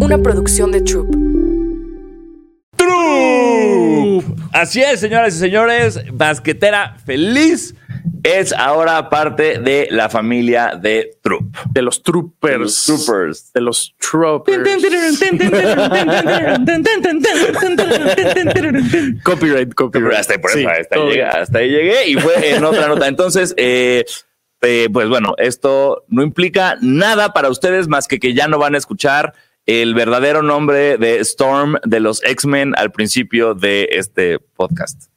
una producción de Troop. Troop. Así es, señoras y señores, Basquetera Feliz es ahora parte de la familia de Troop. De los troopers. De los troopers. De los troopers. copyright, copyright. Hasta ahí, por Sí, hasta, ahí llegué, hasta ahí llegué y fue en otra nota. Entonces, eh, eh, pues bueno, esto no implica nada para ustedes más que que ya no van a escuchar el verdadero nombre de Storm de los X-Men al principio de este podcast.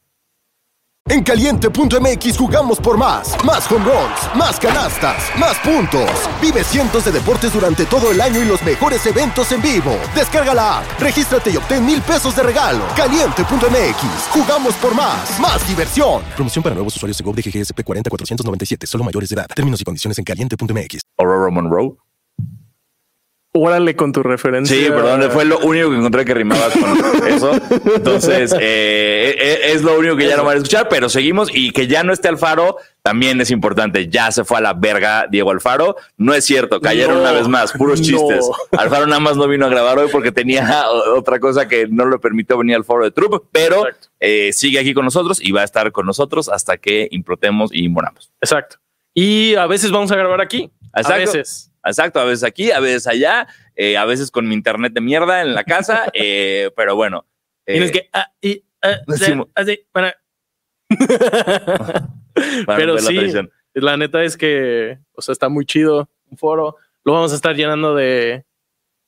En caliente.mx jugamos por más. Más home runs, más canastas, más puntos. Vive cientos de deportes durante todo el año y los mejores eventos en vivo. Descarga la app, regístrate y obtén mil pesos de regalo. Caliente.mx, jugamos por más. Más diversión. Promoción para nuevos usuarios de GOV de GGSP 40497, solo mayores de edad. Términos y condiciones en caliente.mx. Aurora Monroe. Órale con tu referencia. Sí, perdón, fue lo único que encontré que rimaba con eso. Entonces, eh, eh, es lo único que ya no van a escuchar, pero seguimos y que ya no esté Alfaro también es importante. Ya se fue a la verga Diego Alfaro. No es cierto, cayeron No, una vez más, puros no. chistes. Alfaro nada más no vino a grabar hoy porque tenía otra cosa que no le permitió venir al foro de Troop, pero eh, sigue aquí con nosotros y va a estar con nosotros hasta que implotemos y moramos. Exacto. Y a veces vamos a grabar aquí. Exacto. A veces. Exacto, a veces aquí, a veces allá, eh, a veces con mi internet de mierda en la casa, eh, pero bueno. eh, Tienes que. ah, y, ah, decimos- así, para. para Pero la sí, tradición. la neta es que, o sea, está muy chido un foro. Lo vamos a estar llenando de,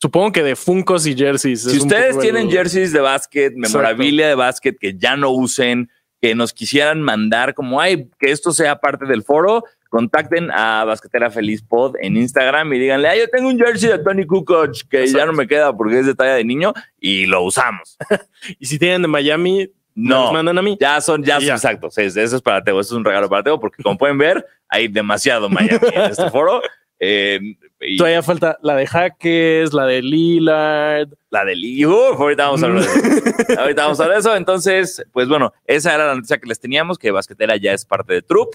supongo que de Funcos y jerseys. Si ustedes tienen jerseys de básquet, memorabilia de básquet que ya no usen, que nos quisieran mandar como, ay, que esto sea parte del foro, contacten a Basquetera Feliz Pod en Instagram y díganle, ay, yo tengo un jersey de Tony Kukoc que ya Exacto. no me queda porque es de talla de niño y lo usamos. Y si tienen de Miami, No, nos mandan a mí. ya son, ya, son ya. exactos. Eso es para Teo, eso es un regalo para Teo porque como pueden ver, hay demasiado Miami en este foro. Eh, y Todavía falta la de Jaques, la de Lillard. la del Uf, ahorita vamos a hablar de eso. ahorita vamos a hablar de eso. Entonces, pues bueno, esa era la noticia que les teníamos, que Basquetera ya es parte de Troop.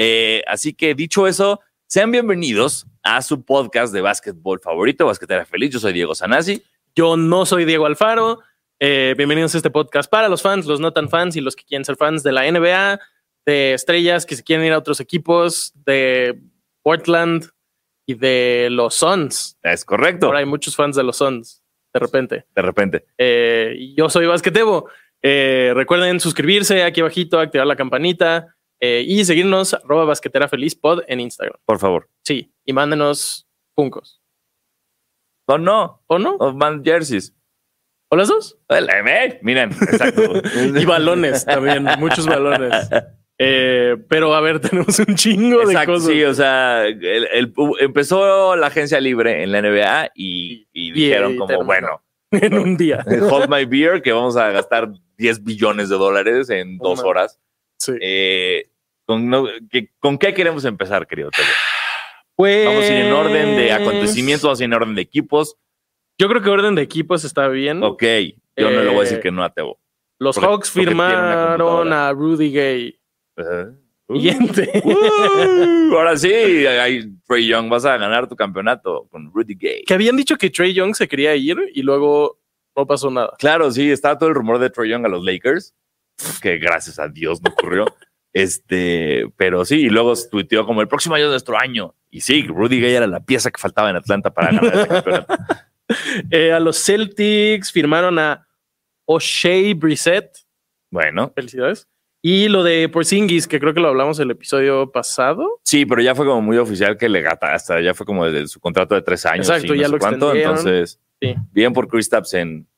Eh, así que dicho eso, sean bienvenidos a su podcast de básquetbol favorito, Basquetera Feliz. Yo soy Diego Sanasi. Yo no soy Diego Alfaro. Eh, bienvenidos a este podcast para los fans, los no tan fans y los que quieren ser fans de la NBA, de estrellas que se quieren ir a otros equipos, de Portland y de los Suns. Es correcto. Ahora hay muchos fans de los Suns, de repente. De repente. Eh, yo soy Basquetebo. Eh, recuerden suscribirse aquí abajito, activar la campanita eh, y seguirnos arroba basquetera feliz pod en Instagram. Por favor. Sí, y mándenos puncos. No, no. ¿O no? No man jerseys. ¿O las dos? Miren, exacto. Y balones también, muchos balones. Eh, pero a ver, tenemos un chingo de cosas. sí, o sea, el- el- empezó la agencia libre en la NBA y, y Y- dijeron y como, bueno, en un día. hold my beer, que vamos a gastar 10 billones de dólares en dos horas. Sí. Eh, ¿con, no- qué- ¿Con qué queremos empezar, querido Tele? Pues, Vamos a ir en orden de acontecimientos, vamos a ir en orden de equipos. Yo creo que orden de equipos está bien. Ok, yo no le voy a decir Eh, que no a Tebo. Los porque- Hawks firmaron a Rudy Gay. Siguiente. Uh, ahora sí, Trey Young, vas a ganar tu campeonato con Rudy Gay. que habían dicho que Trey Young se quería ir y luego no pasó nada. Claro, sí, estaba todo el rumor de Troy Young a los Lakers, que gracias a Dios no ocurrió. este, pero sí, y luego tuiteó como el próximo año es nuestro año. Y sí, Rudy Gay era la pieza que faltaba en Atlanta para ganar campeonato. Eh, a los Celtics firmaron a O'Shea Brissett. Bueno, Felicidades. Y lo de Porzingis, que creo que lo hablamos el episodio pasado. sí, pero ya fue como muy oficial que le gata, hasta ya fue como desde su contrato de tres años. Exacto, y no ya sé lo cuánto. extendieron. Entonces, Sí. bien por Chris Tapps en,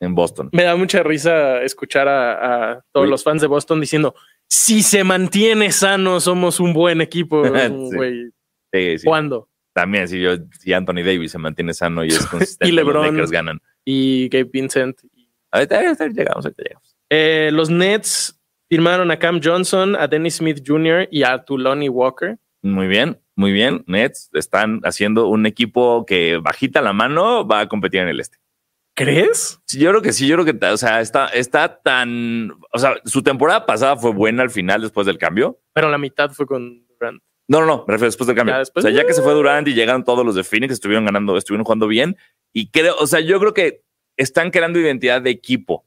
en Boston. Me da mucha risa escuchar a, a todos los fans de Boston diciendo: si se mantiene sano, somos un buen equipo. Sí. Güey, Sí, sí. ¿Cuándo? También, si yo, si Anthony Davis se mantiene sano y es consistente, Y LeBron. los Lakers ganan. Y Gabe Vincent. Ahorita, ahorita llegamos, ahorita llegamos. Eh, los Nets firmaron a Cam Johnson, a Dennis Smith Jr. y a Tuloni Walker. Muy bien, muy bien. Nets están haciendo un equipo que bajita la mano va a competir en el este. ¿Crees? Sí, yo creo que sí, yo creo que, o sea, está, está tan, o sea, su temporada pasada fue buena al final después del cambio. Pero la mitad fue con Durant. No, no, no, me refiero después del cambio. Ya después- o sea, ya que se fue Durant y llegaron todos los de Phoenix, estuvieron ganando, estuvieron jugando bien. Y creo, o sea, yo creo que están creando identidad de equipo,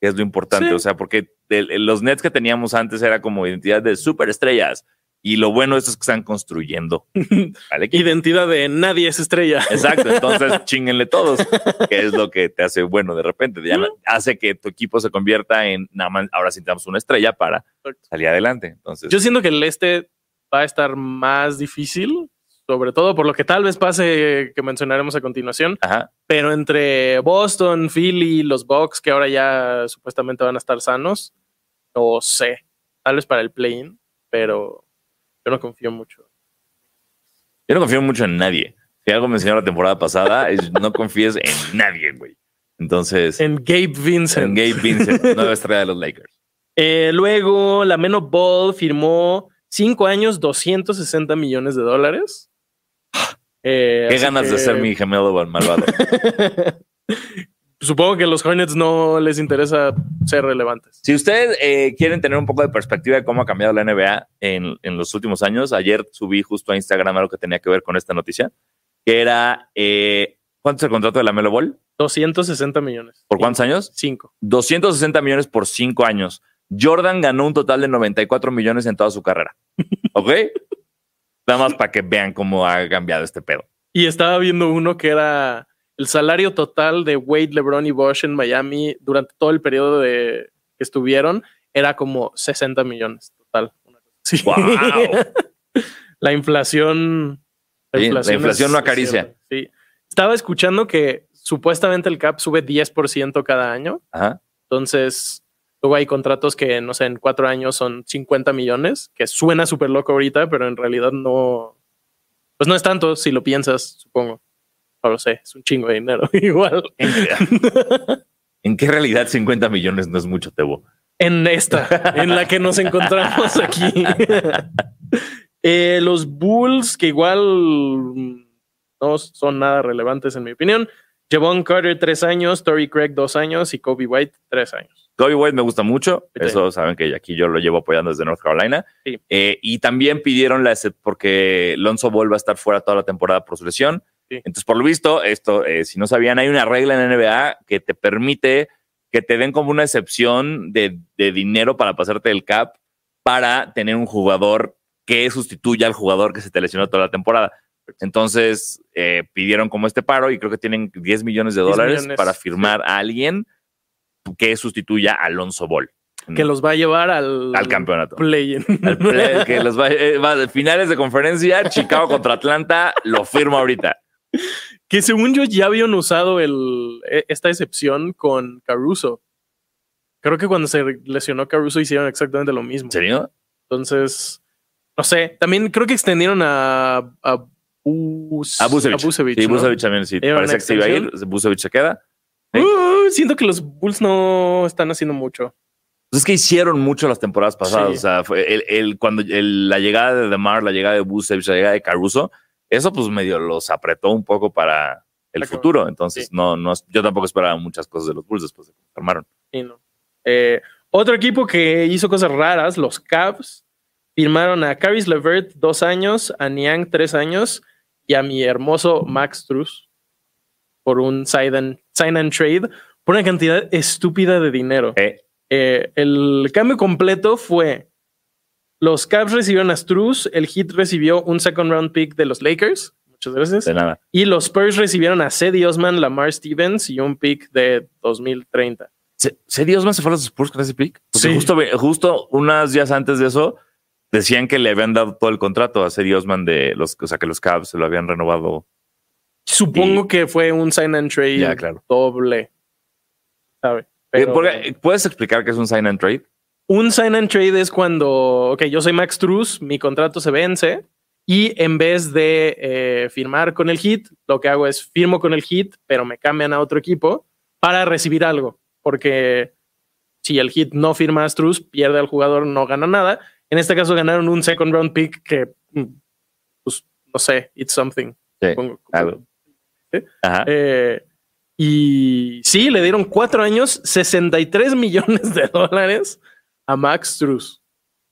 que es lo importante. Sí. O sea, porque el- los Nets que teníamos antes era como identidad de superestrellas. Y lo bueno es que están construyendo. Identidad de nadie es estrella. Exacto, entonces chinguenle todos, que es lo que te hace bueno de repente. Ya hace que tu equipo se convierta en nada más, ahora sí necesitamos una estrella para salir adelante. Entonces, Yo siento que el este va a estar más difícil, sobre todo por lo que tal vez pase que mencionaremos a continuación, ajá. pero entre Boston, Philly, los Bucks, que ahora ya supuestamente van a estar sanos, no sé, tal vez para el play-in, pero yo no confío mucho. Yo no confío mucho en nadie. Si algo me enseñó la temporada pasada es no confíes en nadie, güey. Entonces, en, En Gabe Vincent. Gabe Vincent, nueva estrella de los Lakers. Eh, luego, la Meno Ball firmó cinco años, 260 millones de dólares. Eh, Qué ganas de ser mi gemelo malvado. Supongo que a los Hornets no les interesa ser relevantes. Si ustedes eh, quieren tener un poco de perspectiva de cómo ha cambiado la NBA en, en los últimos años, ayer subí justo a Instagram algo que tenía que ver con esta noticia, que era, eh, ¿cuánto es el contrato de la Melo Ball? 260 millones. ¿Por cuántos años? Cinco. 260 millones por cinco años. Jordan ganó un total de 94 millones en toda su carrera. ¿Ok? Nada más para que vean cómo ha cambiado este pedo. Y estaba viendo uno que era el salario total de Wade, LeBron y Bosch en Miami durante todo el periodo de que estuvieron era como 60 millones total. ¡Wow! la inflación. Sí, la inflación no acaricia. Sí. Estaba escuchando que supuestamente el cap sube 10% cada año. Ajá. Entonces, luego hay contratos que, no sé, en cuatro años son 50 millones, que suena súper loco ahorita, pero en realidad no. Pues no es tanto si lo piensas, supongo. No lo sé, es un chingo de dinero. Igual. ¿En qué, en qué realidad 50 millones no es mucho, Tebo? En esta, en la que nos encontramos aquí. Eh, los Bulls, que igual mm, no son nada relevantes en mi opinión. Javon Carter, tres años, Tory Craig, dos años y Kobe White, tres años. Kobe White me gusta mucho. Sí. Eso saben que aquí yo lo llevo apoyando desde North Carolina. Sí. Eh, y también pidieron la porque Lonzo Ball va a estar fuera toda la temporada por su lesión. Sí. Entonces, por lo visto, esto, eh, si no sabían, hay una regla en la NBA que te permite que te den como una excepción de, de dinero para pasarte el cap para tener un jugador que sustituya al jugador que se te lesionó toda la temporada. Entonces, eh, pidieron como este paro y creo que tienen 10 millones de 10 dólares millones, para firmar a alguien que sustituya a Alonso Ball. Que los va a llevar al, Al campeonato. Al play- que los va, eh, va de finales de conferencia, Chicago contra Atlanta, lo firmo ahorita. Que según yo ya habían usado el, e- esta excepción con Caruso. Creo que cuando se lesionó Caruso hicieron exactamente lo mismo. ¿En serio? Entonces, no sé. También creo que extendieron a, a, Bus- A Busevich. a Busevich, sí, ¿no? Busevich también sí. ¿Era Parece que se iba a ir. Busevich se queda. ¿sí? Uh, siento que los Bulls no están haciendo mucho. Pues es que hicieron mucho las temporadas pasadas. Sí. O sea, fue el, el- cuando el- la llegada de DeMar, la llegada de Busevich, la llegada de Caruso, eso pues medio los apretó un poco para el Acabó. futuro. Entonces, Sí. no, no, yo tampoco esperaba muchas cosas de los Bulls después de que. Sí, no. Eh, otro equipo que hizo cosas raras, los Cavs, firmaron a Caris Levert dos años, a Niang tres años y a mi hermoso Max Truss por un sign and, sign and trade por una cantidad estúpida de dinero. Eh, Eh, el cambio completo fue los Cavs recibieron a Struz, el Heat recibió un second round pick de los Lakers, muchas gracias, de nada. y los Spurs recibieron a Cedi Osman, Lamar Stevens y un pick de 2030. ¿Se, ¿se Dios más se fue a los Spurs con ese pick? Porque Sí. justo, justo unos días antes de eso decían que le habían dado todo el contrato a Cedi Osman de los, o sea, que los Cavs se lo habían renovado. Supongo que fue un sign and trade Ya, claro. doble. ¿Sabe? Eh, Pero ¿Puedes explicar qué es un sign and trade? Un sign and trade es cuando, ok, yo soy Max Truss, mi contrato se vence y en vez de eh, firmar con el Heat, lo que hago es firmo con el Heat, pero me cambian a otro equipo para recibir algo. Porque si el Heat no firma a Struz, pierde al jugador, no gana nada. En este caso ganaron un second round pick que, mm, pues, no sé, it's something. Sí, supongo. algo. Ajá. Eh, y sí, le dieron cuatro años, 63 millones de dólares a Max Struz.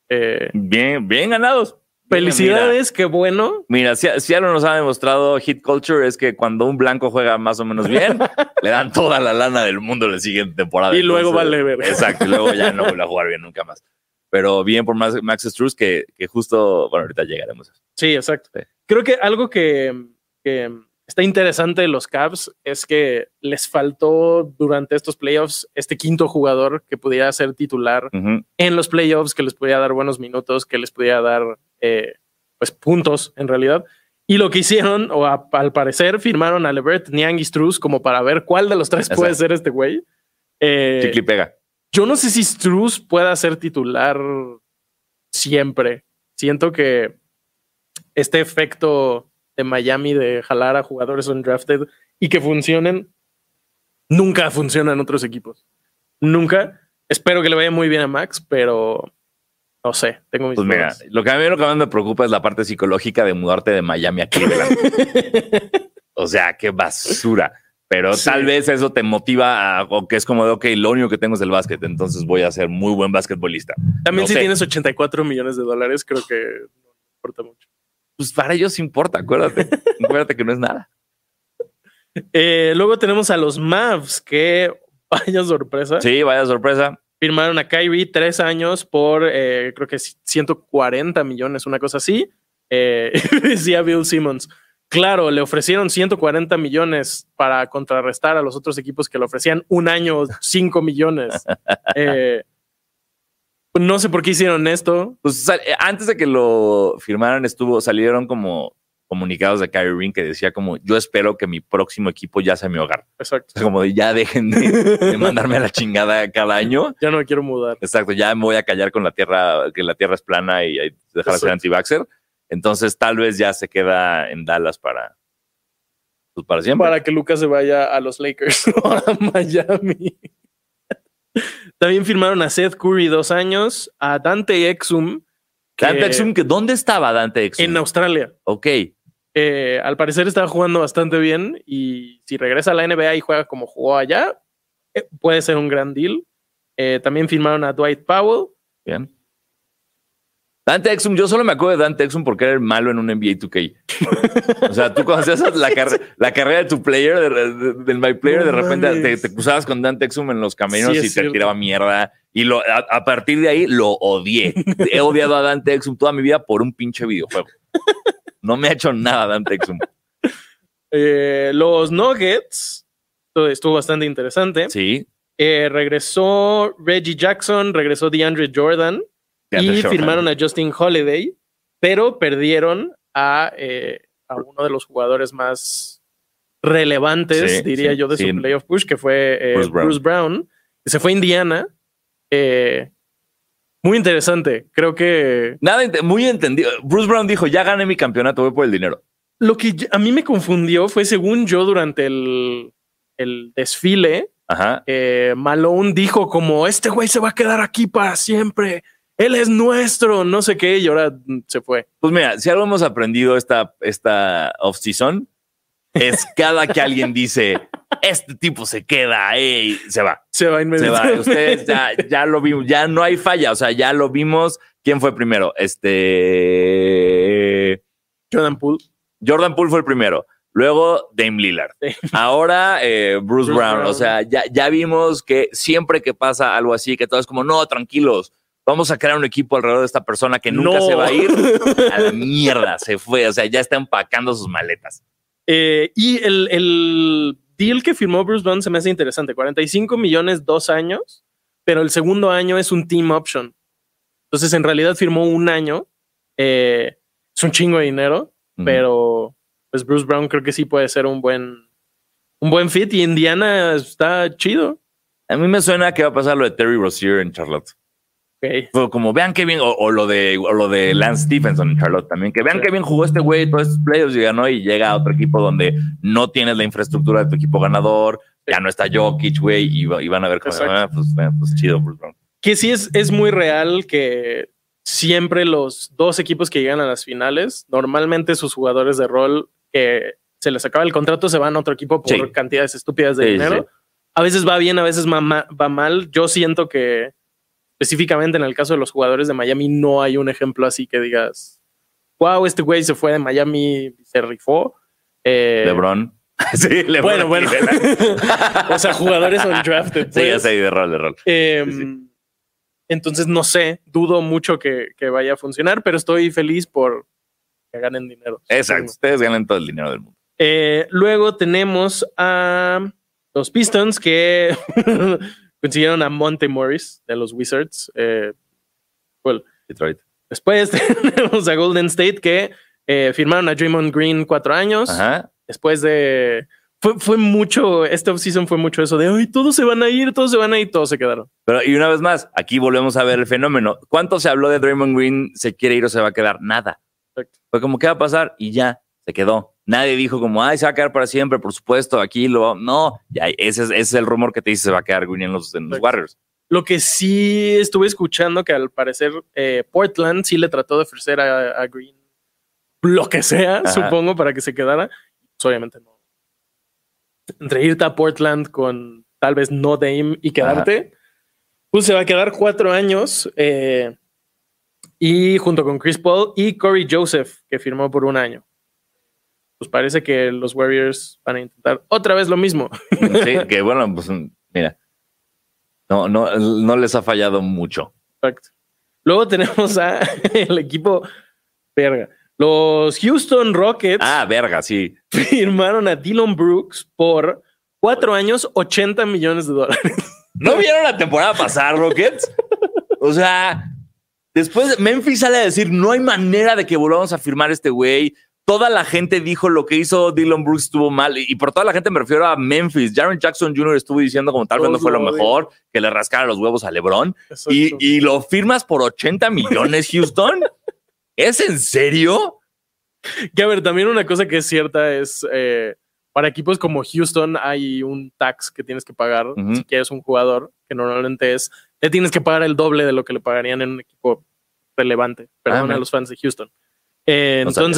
Eh, Bien, bien ganados. Felicidades, qué bueno. Mira, si, si algo nos ha demostrado Hit Culture es que cuando un blanco juega más o menos bien, le dan toda la lana del mundo la siguiente temporada. Y luego vale ver. Exacto, y luego ya no vuelve a jugar bien nunca más. Pero bien por Max, Max Struz, que, que justo, bueno, ahorita llegaremos. Sí, exacto. Sí. Creo que algo que, que está interesante de los Cavs es que les faltó durante estos playoffs este quinto jugador que pudiera ser titular en los playoffs, que les pudiera dar buenos minutos, que les pudiera dar eh, pues puntos en realidad. Y lo que hicieron, o a- al parecer, firmaron a Levert, Niang y Struz como para ver cuál de los tres puede ser este güey. Eh, pega. yo no sé si Struz pueda ser titular siempre. Siento que este efecto de Miami de jalar a jugadores undrafted y que funcionen, nunca funciona en otros equipos. Nunca. Espero que le vaya muy bien a Max, pero no sé, tengo mis Pues mira, lo que a mí lo que más me preocupa es la parte psicológica de mudarte de Miami a Cleveland. o sea, qué basura. Pero Sí. tal vez eso te motiva a, o que es como de, ok, lo único que tengo es el básquet, entonces voy a ser muy buen basquetbolista. También no si sé. tienes 84 millones de dólares, creo que no importa mucho. Pues para ellos importa, acuérdate. acuérdate que no es nada. Eh, luego tenemos a los Mavs, que vaya sorpresa. Sí, vaya sorpresa. firmaron a Kyrie tres años por eh, creo que 140 millones, una cosa así. Eh, decía Bill Simmons. Claro, le ofrecieron 140 millones para contrarrestar a los otros equipos que le ofrecían un año 5 millones. Eh, no sé por qué hicieron esto. Pues eh, antes de que lo firmaran, estuvo, salieron como comunicados de Kyrie Irving que decía como yo espero que mi próximo equipo ya sea mi hogar. Exacto. O sea, como de ya dejen de, de mandarme a la chingada cada año. Ya no me quiero mudar. Exacto, ya me voy a callar con la tierra, que la tierra es plana y, y dejar de ser anti-vaxxer. Entonces tal vez ya se queda en Dallas para, pues, para siempre. Para que Lucas se vaya a los Lakers o a Miami. También firmaron a Seth Curry dos años, a Dante Exum. que- Dante Exum, que ¿dónde estaba Dante Exum? En Australia. ok, Eh, al parecer estaba jugando bastante bien y si regresa a la NBA y juega como jugó allá, eh, puede ser un gran deal. Eh, también firmaron a Dwight Powell. bien. Dante Exum, yo solo me acuerdo de Dante Exum porque era el malo en un NBA 2K. o sea, tú cuando hacías la, car- la carrera de tu player, de- de- del my player, No de repente te, cruzabas con Dante Exum en los caminos Sí, y te tiraba mierda. Y lo, a, a partir de ahí lo odié. He odiado a Dante Exum toda mi vida por un pinche videojuego. No me ha hecho nada Dante Exum. Eh, los Nuggets, estuvo bastante interesante. Sí. Eh, regresó Reggie Jackson, regresó DeAndre Jordan y firmaron a Justin Holiday, pero perdieron a, eh, a uno de los jugadores más relevantes, Sí, diría sí, yo, de sí. su playoff push, que fue eh, Bruce Bruce, Brown. Que se fue a Indiana. Eh, muy interesante. Creo que Nada, muy entendido. Bruce Brown dijo, ya gané mi campeonato, voy por el dinero. lo que a mí me confundió fue, según yo, durante el, el desfile, Ajá. eh, Malone dijo como, este güey se va a quedar aquí para siempre. Él es nuestro, no sé qué, y ahora se fue. Pues mira, si algo hemos aprendido esta, esta off-season, es cada que alguien dice, este tipo se queda, ey, se va. Se va Se va. inmediatamente. Ustedes ya, ya lo vimos, ya no hay falla, o sea, ya lo vimos. ¿Quién fue primero? Este. Jordan Poole. Jordan Poole fue el primero. Luego Dame Lillard. Ahora eh, Bruce, Bruce Brown. Brown. O sea, ya, ya vimos que siempre que pasa algo así, que todo es como, no, tranquilos, vamos a crear un equipo alrededor de esta persona que nunca No. se va a ir. A la mierda, se fue. O sea, ya está empacando sus maletas. Eh, y el, el deal que firmó Bruce Brown se me hace interesante. 45 millones, dos años, pero el segundo año es un team option. Entonces, en realidad firmó un año. Eh, es un chingo de dinero, pero pues Bruce Brown creo que sí puede ser un buen, un buen fit y Indiana está chido. A mí me suena que va a pasar lo de Terry Rozier en Charlotte. Ok. Fue como vean qué bien, o, o lo de o lo de Lance Stephenson en Charlotte también, que vean Sí. qué bien jugó este güey todos estos playoffs y ganó y llega a otro equipo donde no tienes la infraestructura de tu equipo ganador, ya no está Jokic, güey, y, va- y van a ver cómo ah, pues, pues chido, Brown. Que sí es, es muy real que siempre los dos equipos que llegan a las finales, normalmente sus jugadores de rol que se les acaba el contrato se van a otro equipo por Sí. cantidades estúpidas de dinero. A veces va bien, a veces va mal. Yo siento que específicamente en el caso de los jugadores de Miami no hay un ejemplo así que digas wow, este güey se fue de Miami, se rifó. Eh, LeBron. sí, LeBron. Bueno, bueno. o sea, jugadores undrafted. Sí, ya pues. sé, de rol, de rol. Eh, Sí, sí. Entonces, no sé, dudo mucho que, que vaya a funcionar, pero estoy feliz por que ganen dinero. Exacto. Ustedes ganan todo el dinero del mundo. Eh, luego tenemos a los Pistons que consiguieron a Monte Morris de los Wizards. Eh, well, Detroit. después tenemos a Golden State que eh, firmaron a Draymond Green cuatro años. Ajá. Después de. Fue, fue mucho, esta offseason fue mucho eso de, ay, todos se van a ir, todos se van a ir, todos se quedaron. Pero, y una vez más, aquí volvemos a ver el fenómeno. ¿Cuánto se habló de Draymond Green? ¿Se quiere ir o se va a quedar? Nada. Exacto. Fue como, ¿qué va a pasar? Y ya, se quedó. Nadie dijo como, ay, se va a quedar para siempre, por supuesto, aquí lo va-". No, ya, ese es, ese es el rumor que te dice se va a quedar Green en los, en los Exacto. Warriors. Lo que sí estuve escuchando que al parecer eh, Portland sí le trató de ofrecer a, a Green lo que sea, Ajá. supongo, para que se quedara. Pues obviamente no. Entre irte a Portland con tal vez no Dame y quedarte, pues se va a quedar cuatro años. eh, y junto con Chris Paul y Corey Joseph, que firmó por un año. Pues parece que los Warriors van a intentar otra vez lo mismo. Sí, que bueno, pues mira, no, no, no les ha fallado mucho. Exacto. Luego tenemos a el equipo verga. Los Houston Rockets Ah, verga, sí. firmaron a Dylan Brooks por cuatro años, 80 millones de dólares. ¿No vieron la temporada pasada, Rockets? O sea, después Memphis sale a decir, no hay manera de que volvamos a firmar este güey. Toda la gente dijo lo que hizo Dylan Brooks estuvo mal. Y por toda la gente me refiero a Memphis. Jaron Jackson Jr. estuvo diciendo como tal vez no fue lo mejor, que le rascara los huevos a LeBron. Y, y lo firmas por 80 millones, Houston. ¿Es en serio? Que a ver, también una cosa que es cierta es eh, para equipos como Houston hay un tax que tienes que pagar si quieres un jugador, que normalmente es, le tienes que pagar el doble de lo que le pagarían en un equipo relevante. Perdón Ah, mira. a los fans de Houston. Eh, No sabía.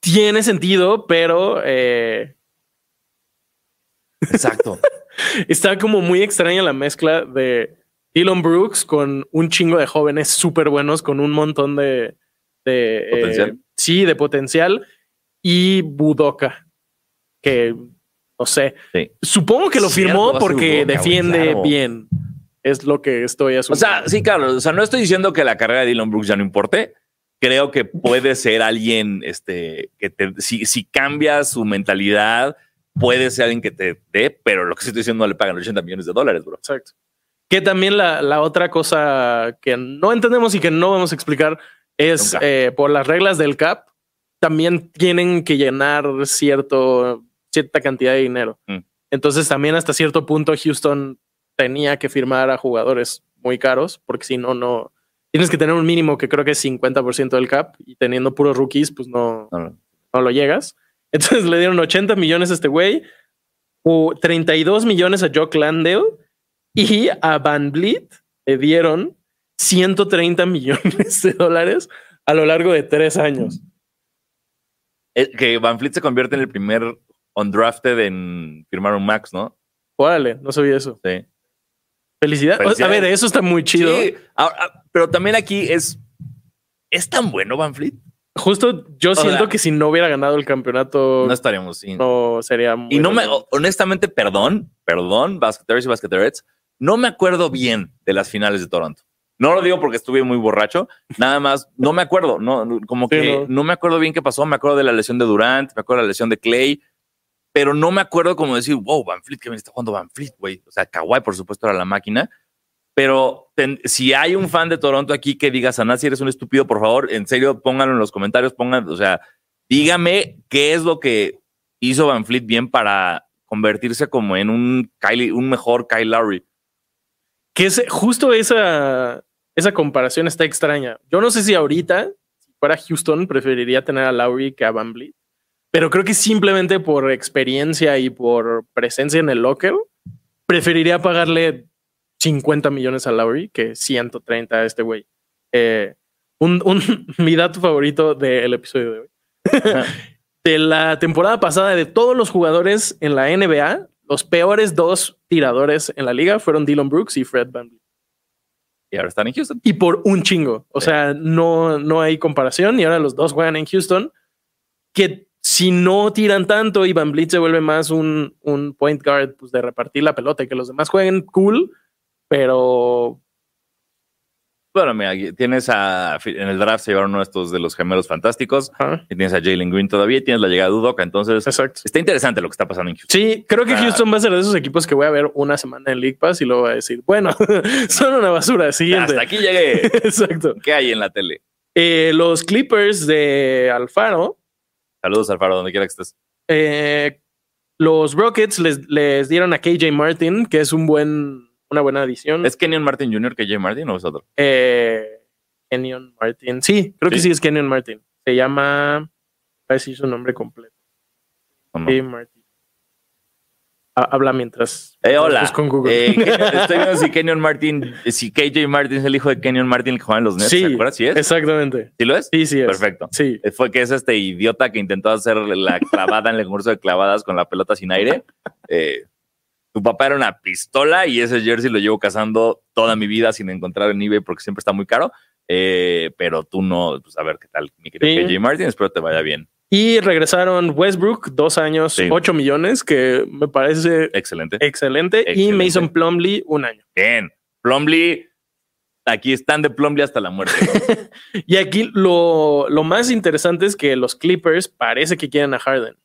Tiene sentido, pero eh, Exacto. está como muy extraña la mezcla de Dylan Brooks con un chingo de jóvenes súper buenos, con un montón de, de eh, Potencial. sí, de potencial y Budoka, que no sé. Sí. Supongo que lo Cierto, firmó porque defiende claro. bien. Es lo que estoy O asumiendo. sea, sí, claro. O sea, no estoy diciendo que la carrera de Dylan Brooks ya no importe. Creo que puede ser alguien, este, que te, si, si cambias su mentalidad, puede ser alguien que te dé, pero lo que estoy diciendo no le pagan 80 millones de dólares, bro. Exacto. Que también la, la otra cosa que no entendemos y que no vamos a explicar es eh, por las reglas del CAP, también tienen que llenar cierto, cierta cantidad de dinero. Mm. Entonces también hasta cierto punto Houston tenía que firmar a jugadores muy caros, porque si no, no... Tienes que tener un mínimo que creo que es 50% del CAP y teniendo puros rookies, pues no, No, no. no lo llegas. Entonces le dieron 80 millones a este güey, o 32 millones a Jock Landale y a Van Vliet le dieron 130 millones de dólares a lo largo de tres años. Eh, que Van Fleet se convierte en el primer undrafted en firmar un max, ¿no? Órale, no sabía eso. Sí. Felicidades. A ver, eso está muy chido. Sí, ahora, pero también aquí es. ¿Es tan bueno Van Fleet? Justo yo siento que si no hubiera ganado el campeonato, No no, estaríamos sin. sería muy Y no me, honestamente, perdón, perdón, basqueteros y basqueterettes, no me acuerdo bien de las finales de Toronto. No lo digo porque estuve muy borracho, nada más, no me acuerdo, no, no, como Sí, que no. no. me acuerdo bien qué pasó, me acuerdo de la lesión de Durant, me acuerdo de la lesión de Clay, pero no me acuerdo como decir, wow, Van Fleet, que me está jugando Van Fleet, güey. O sea, Kawhi, por supuesto, era la máquina, pero si hay un fan de Toronto aquí que diga, Sanasi, eres un estúpido, por favor, en serio, pónganlo en los comentarios, pongan, o sea, dígame qué es lo que hizo Van Fleet bien para convertirse como en un Kylie, un mejor Kyle Lowry. que es justo esa, esa comparación está extraña. Yo no sé si ahorita, si fuera Houston, preferiría tener a Lowry que a Van Vliet, pero creo que simplemente por experiencia y por presencia en el locker, preferiría pagarle 50 millones a Lowry que 130 a este güey. Eh, un, un- mi dato favorito del episodio de hoy. de la temporada pasada, de todos los jugadores en la NBA, los peores dos tiradores en la liga fueron Dylan Brooks y Fred VanVleet. Y ahora están en Houston. y por un chingo. O Sí. sea, no, no hay comparación. Y ahora los dos juegan en Houston. Que si no tiran tanto y Van Vliet se vuelve más un, un point guard pues, de repartir la pelota y que los demás jueguen cool, pero Bueno, mira, tienes a. En el draft se llevaron uno de estos de los gemelos fantásticos. ajá, Y tienes a Jalen Green todavía. Y tienes la llegada de Udoka. Entonces, exacto. está interesante lo que está pasando en Houston. Sí, creo que Ah. Houston va a ser de esos equipos que voy a ver una semana en League Pass y luego voy a decir, bueno, son una basura. Siguiente. Hasta aquí llegué. Exacto. ¿Qué hay en la tele? Eh, los Clippers de Alfaro, Saludos, Alfaro, donde quiera que estés. eh, los Rockets les, les dieron a KJ Martin, que es un buen, una buena adición. ¿Es Kenyon Martin Jr. Jay Martin o es otro? Eh, Kenyon Martin. Sí, creo que Sí. es Kenyon Martin. Se llama. A ver si su nombre completo. KJ Martin. Ha- Habla mientras. Eh, hola. en Google. Eh, estoy viendo si Kenyon Martin, si KJ Martin es el hijo de Kenyon Martin el que juega en los Nets. Sí, ¿Se acuerdas? ¿Sí es? Exactamente. ¿Sí lo es? Sí, sí es. Perfecto. Sí. Eh, Fue que es este idiota que intentó hacer la clavada en el concurso de clavadas con la pelota sin aire. Eh, tu papá era una pistola y ese jersey lo llevo cazando toda mi vida sin encontrar en eBay porque siempre está muy caro. Pero tú no, pues a ver qué tal, mi querido Sí. KJ Martin. Espero te vaya bien. Y regresaron Westbrook, dos años, Sí. ocho millones, que me parece Excelente. excelente. Y. Mason Plumley, un año. Bien. Plumlee, aquí están de Plumlee hasta la muerte. ¿no? Y aquí lo, lo más interesante es que los Clippers parece que quieren a Harden.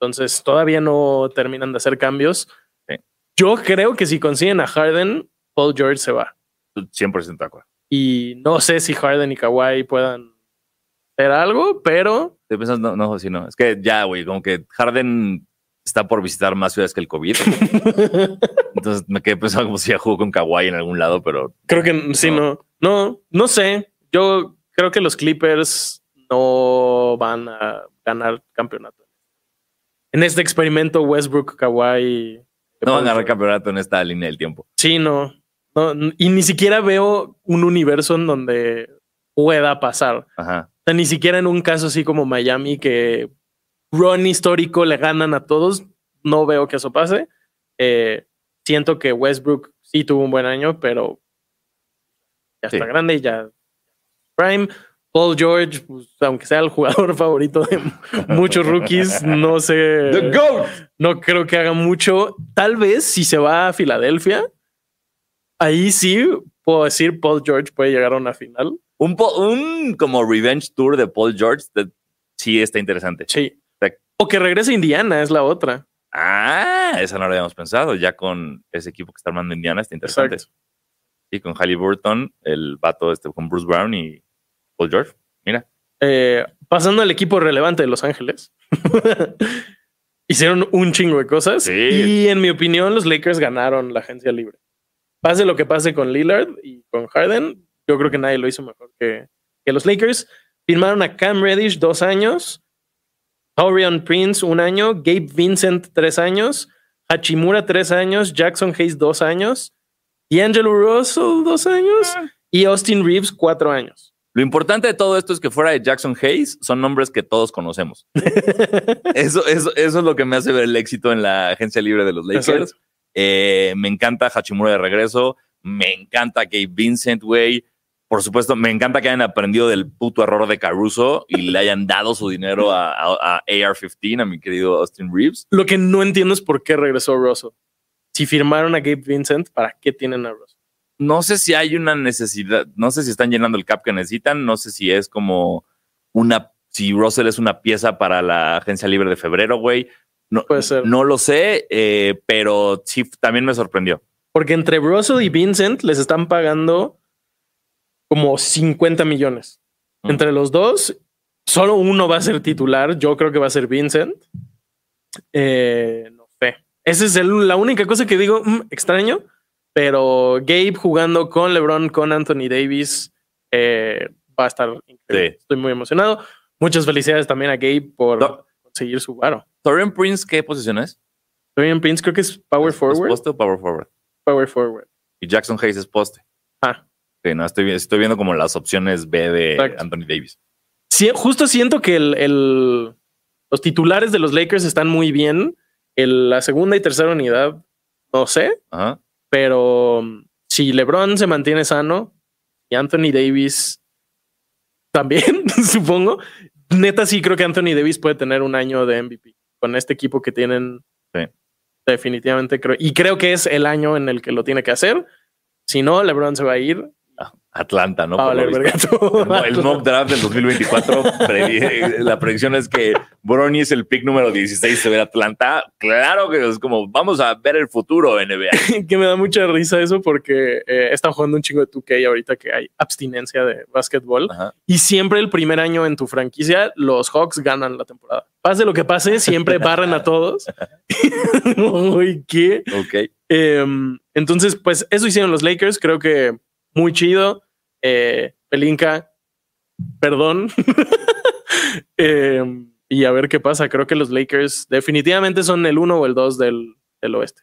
Entonces todavía no terminan de hacer cambios. Sí. Yo creo que si consiguen a Harden, Paul George se va. 100% de acuerdo. Y no sé si Harden y Kawhi puedan hacer algo, pero Estoy pensando, no, no, sí, no. Es que ya, güey, como que Harden está por visitar más ciudades que el COVID. Entonces me quedé pensando como si ya jugó con Kawhi en algún lado, pero creo que sí, No. no. No, sé. Yo creo que los Clippers no van a ganar campeonato. En este experimento, Westbrook, Kawhi. no van a ganar campeonato en esta línea del tiempo. Sí, no. Y ni siquiera veo un universo en donde pueda pasar. Ajá. O sea, ni siquiera en un caso así como Miami que run histórico le ganan a todos. No veo que eso pase. Eh, siento que Westbrook sí tuvo un buen año, pero ya Sí. está grande y ya prime. Paul George, pues, aunque sea el jugador favorito de muchos rookies, no sé. GOAT. No creo que haga mucho. Tal vez si se va a Filadelfia, ahí sí puedo decir Paul George puede llegar a una final. Un, como revenge tour de Paul George de- sí está interesante. Sí. O que regrese a Indiana es la otra. Ah, esa no lo habíamos pensado. Ya con ese equipo que está armando Indiana está interesante. Exacto. Y con Halliburton, el vato este con Bruce Brown y Paul George. Mira, Eh, pasando al equipo relevante de Los Ángeles. Hicieron un chingo de cosas. Sí. Y en mi opinión, los Lakers ganaron la agencia libre. Pase lo que pase con Lillard y con Harden, yo creo que nadie lo hizo mejor que, que los Lakers. Firmaron a Cam Reddish dos años, Torian Prince un año, Gabe Vincent tres años, Hachimura tres años, Jackson Hayes dos años, D'Angelo Russell dos años y Austin Reeves cuatro años. Lo importante de todo esto es que fuera de Jackson Hayes, son nombres que todos conocemos. eso, eso, eso es lo que me hace ver el éxito en la agencia libre de los Lakers. Eh, me encanta Hachimura de regreso. Me encanta Gabe Vincent, güey. Por supuesto, me encanta que hayan aprendido del puto error de Caruso y le hayan dado su dinero a, a- a AR-15, a mi querido Austin Reeves. Lo que no entiendo es por qué regresó Russell. Si firmaron a Gabe Vincent, ¿para qué tienen a Russell? No sé si hay una necesidad, no sé si están llenando el cap que necesitan, no sé si es como una, si Russell es una pieza para la agencia libre de febrero, güey. No, Puede ser. no lo sé, eh, pero sí, también me sorprendió. Porque entre Russell y Vincent les están pagando como 50 millones. Entre los dos, solo uno va a ser titular. Yo creo que va a ser Vincent. Eh, no sé. Esa es el- la única cosa que digo "Mm, extraño. Pero Gabe jugando con LeBron, con Anthony Davis, eh, va a estar increíble. Sí. Estoy muy emocionado. Muchas felicidades también a Gabe por No. conseguir su varo. Torian Prince, ¿qué posición es? Dorian Prince creo que es power ¿Es forward. poste o power forward? Power forward. Y Jackson Hayes es poste. Ah, Sí, no, estoy, estoy viendo como las opciones B de Exacto. Anthony Davis. Sí, justo siento que el, el- los titulares de los Lakers están muy bien. El- la segunda y tercera unidad, no sé, Ajá. pero um, si LeBron se mantiene sano, y Anthony Davis también, supongo. Neta, sí creo que Anthony Davis puede tener un año de MVP con este equipo que tienen. Sí. Definitivamente creo. Y creo que es el año en el que lo tiene que hacer. Si no, LeBron se va a ir Atlanta, ¿no? Va a Por lo valer visto. verga todo. El mock draft del 2024, predi- la predicción es que Bronny es el pick número 16, se ve Atlanta. Claro que es como, vamos a ver el futuro NBA. que me da mucha risa eso porque eh, estado jugando un chingo de 2K ahorita que hay abstinencia de básquetbol Ajá. y siempre el primer año en tu franquicia los Hawks ganan la temporada. Pase lo que pase, siempre barren a todos. Uy, ¿qué? Ok. Em, entonces, pues eso hicieron los Lakers. Creo que muy chido. Eh, Pelinka, perdón. Em, y a ver qué pasa. Creo que los Lakers definitivamente son el uno o el dos del, del oeste.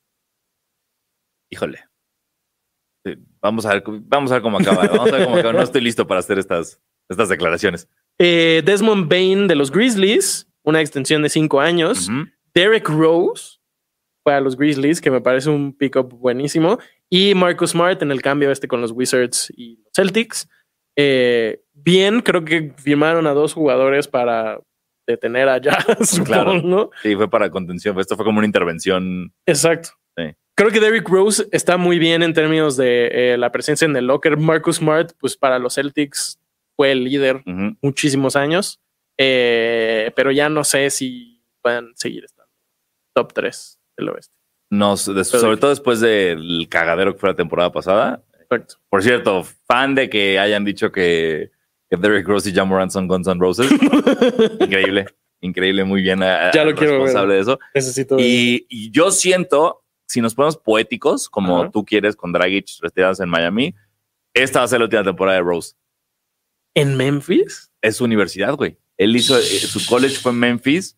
Híjole. Sí, Vamos a ver, vamos a ver cómo acaba. Vamos a ver cómo acaba. No estoy listo para hacer estas, estas declaraciones. Eh, Desmond Bain de los Grizzlies, una extensión de cinco años. Ujú. Derek Rose para los Grizzlies, que me parece un pick-up buenísimo. Y Marcus Smart en el cambio este con los Wizards y los Celtics. Eh, bien, creo que firmaron a dos jugadores para detener a Jazz, Claro. Sí, fue para contención. Esto fue como una intervención. Exacto. Sí. Creo que Derrick Rose está muy bien en términos de eh, la presencia en el locker. Marcus Smart, pues para los Celtics fue el líder muchísimos años, Eh, pero ya no sé si puedan seguir estando top 3 del oeste. Des- sobre todo después del cagadero que fue la temporada pasada. Perfecto. Por cierto, fan de que hayan dicho que, que Derrick Rose y John Moran son Guns N' Roses. increíble, increíble, muy bien. a- Ya lo quiero ver. responsable de eso. Necesito. Y, y yo siento, si nos ponemos poéticos, como tú quieres con Dragic retirados en Miami, esta va a ser la última temporada de Rose. en Memphis. Es su universidad, güey. Él hizo, eh, su college fue en Memphis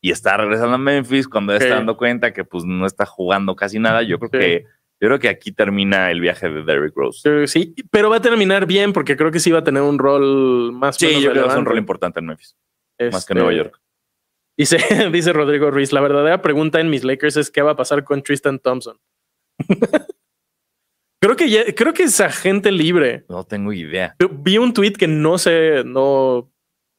y está regresando a Memphis cuando está dando cuenta que pues no está jugando casi nada. Yo creo que yo creo que aquí termina el viaje de Derrick Rose. Sí, pero va a terminar bien porque creo que sí va a tener un rol más. Sí, yo menos creo que es un rol importante en Memphis, más Este, que en Nueva York. Dice, dice Rodrigo Ruiz, la verdadera pregunta en mis Lakers es qué va a pasar con Tristan Thompson. creo que ya- creo que es agente libre. No tengo idea. Vi un tweet que no sé, no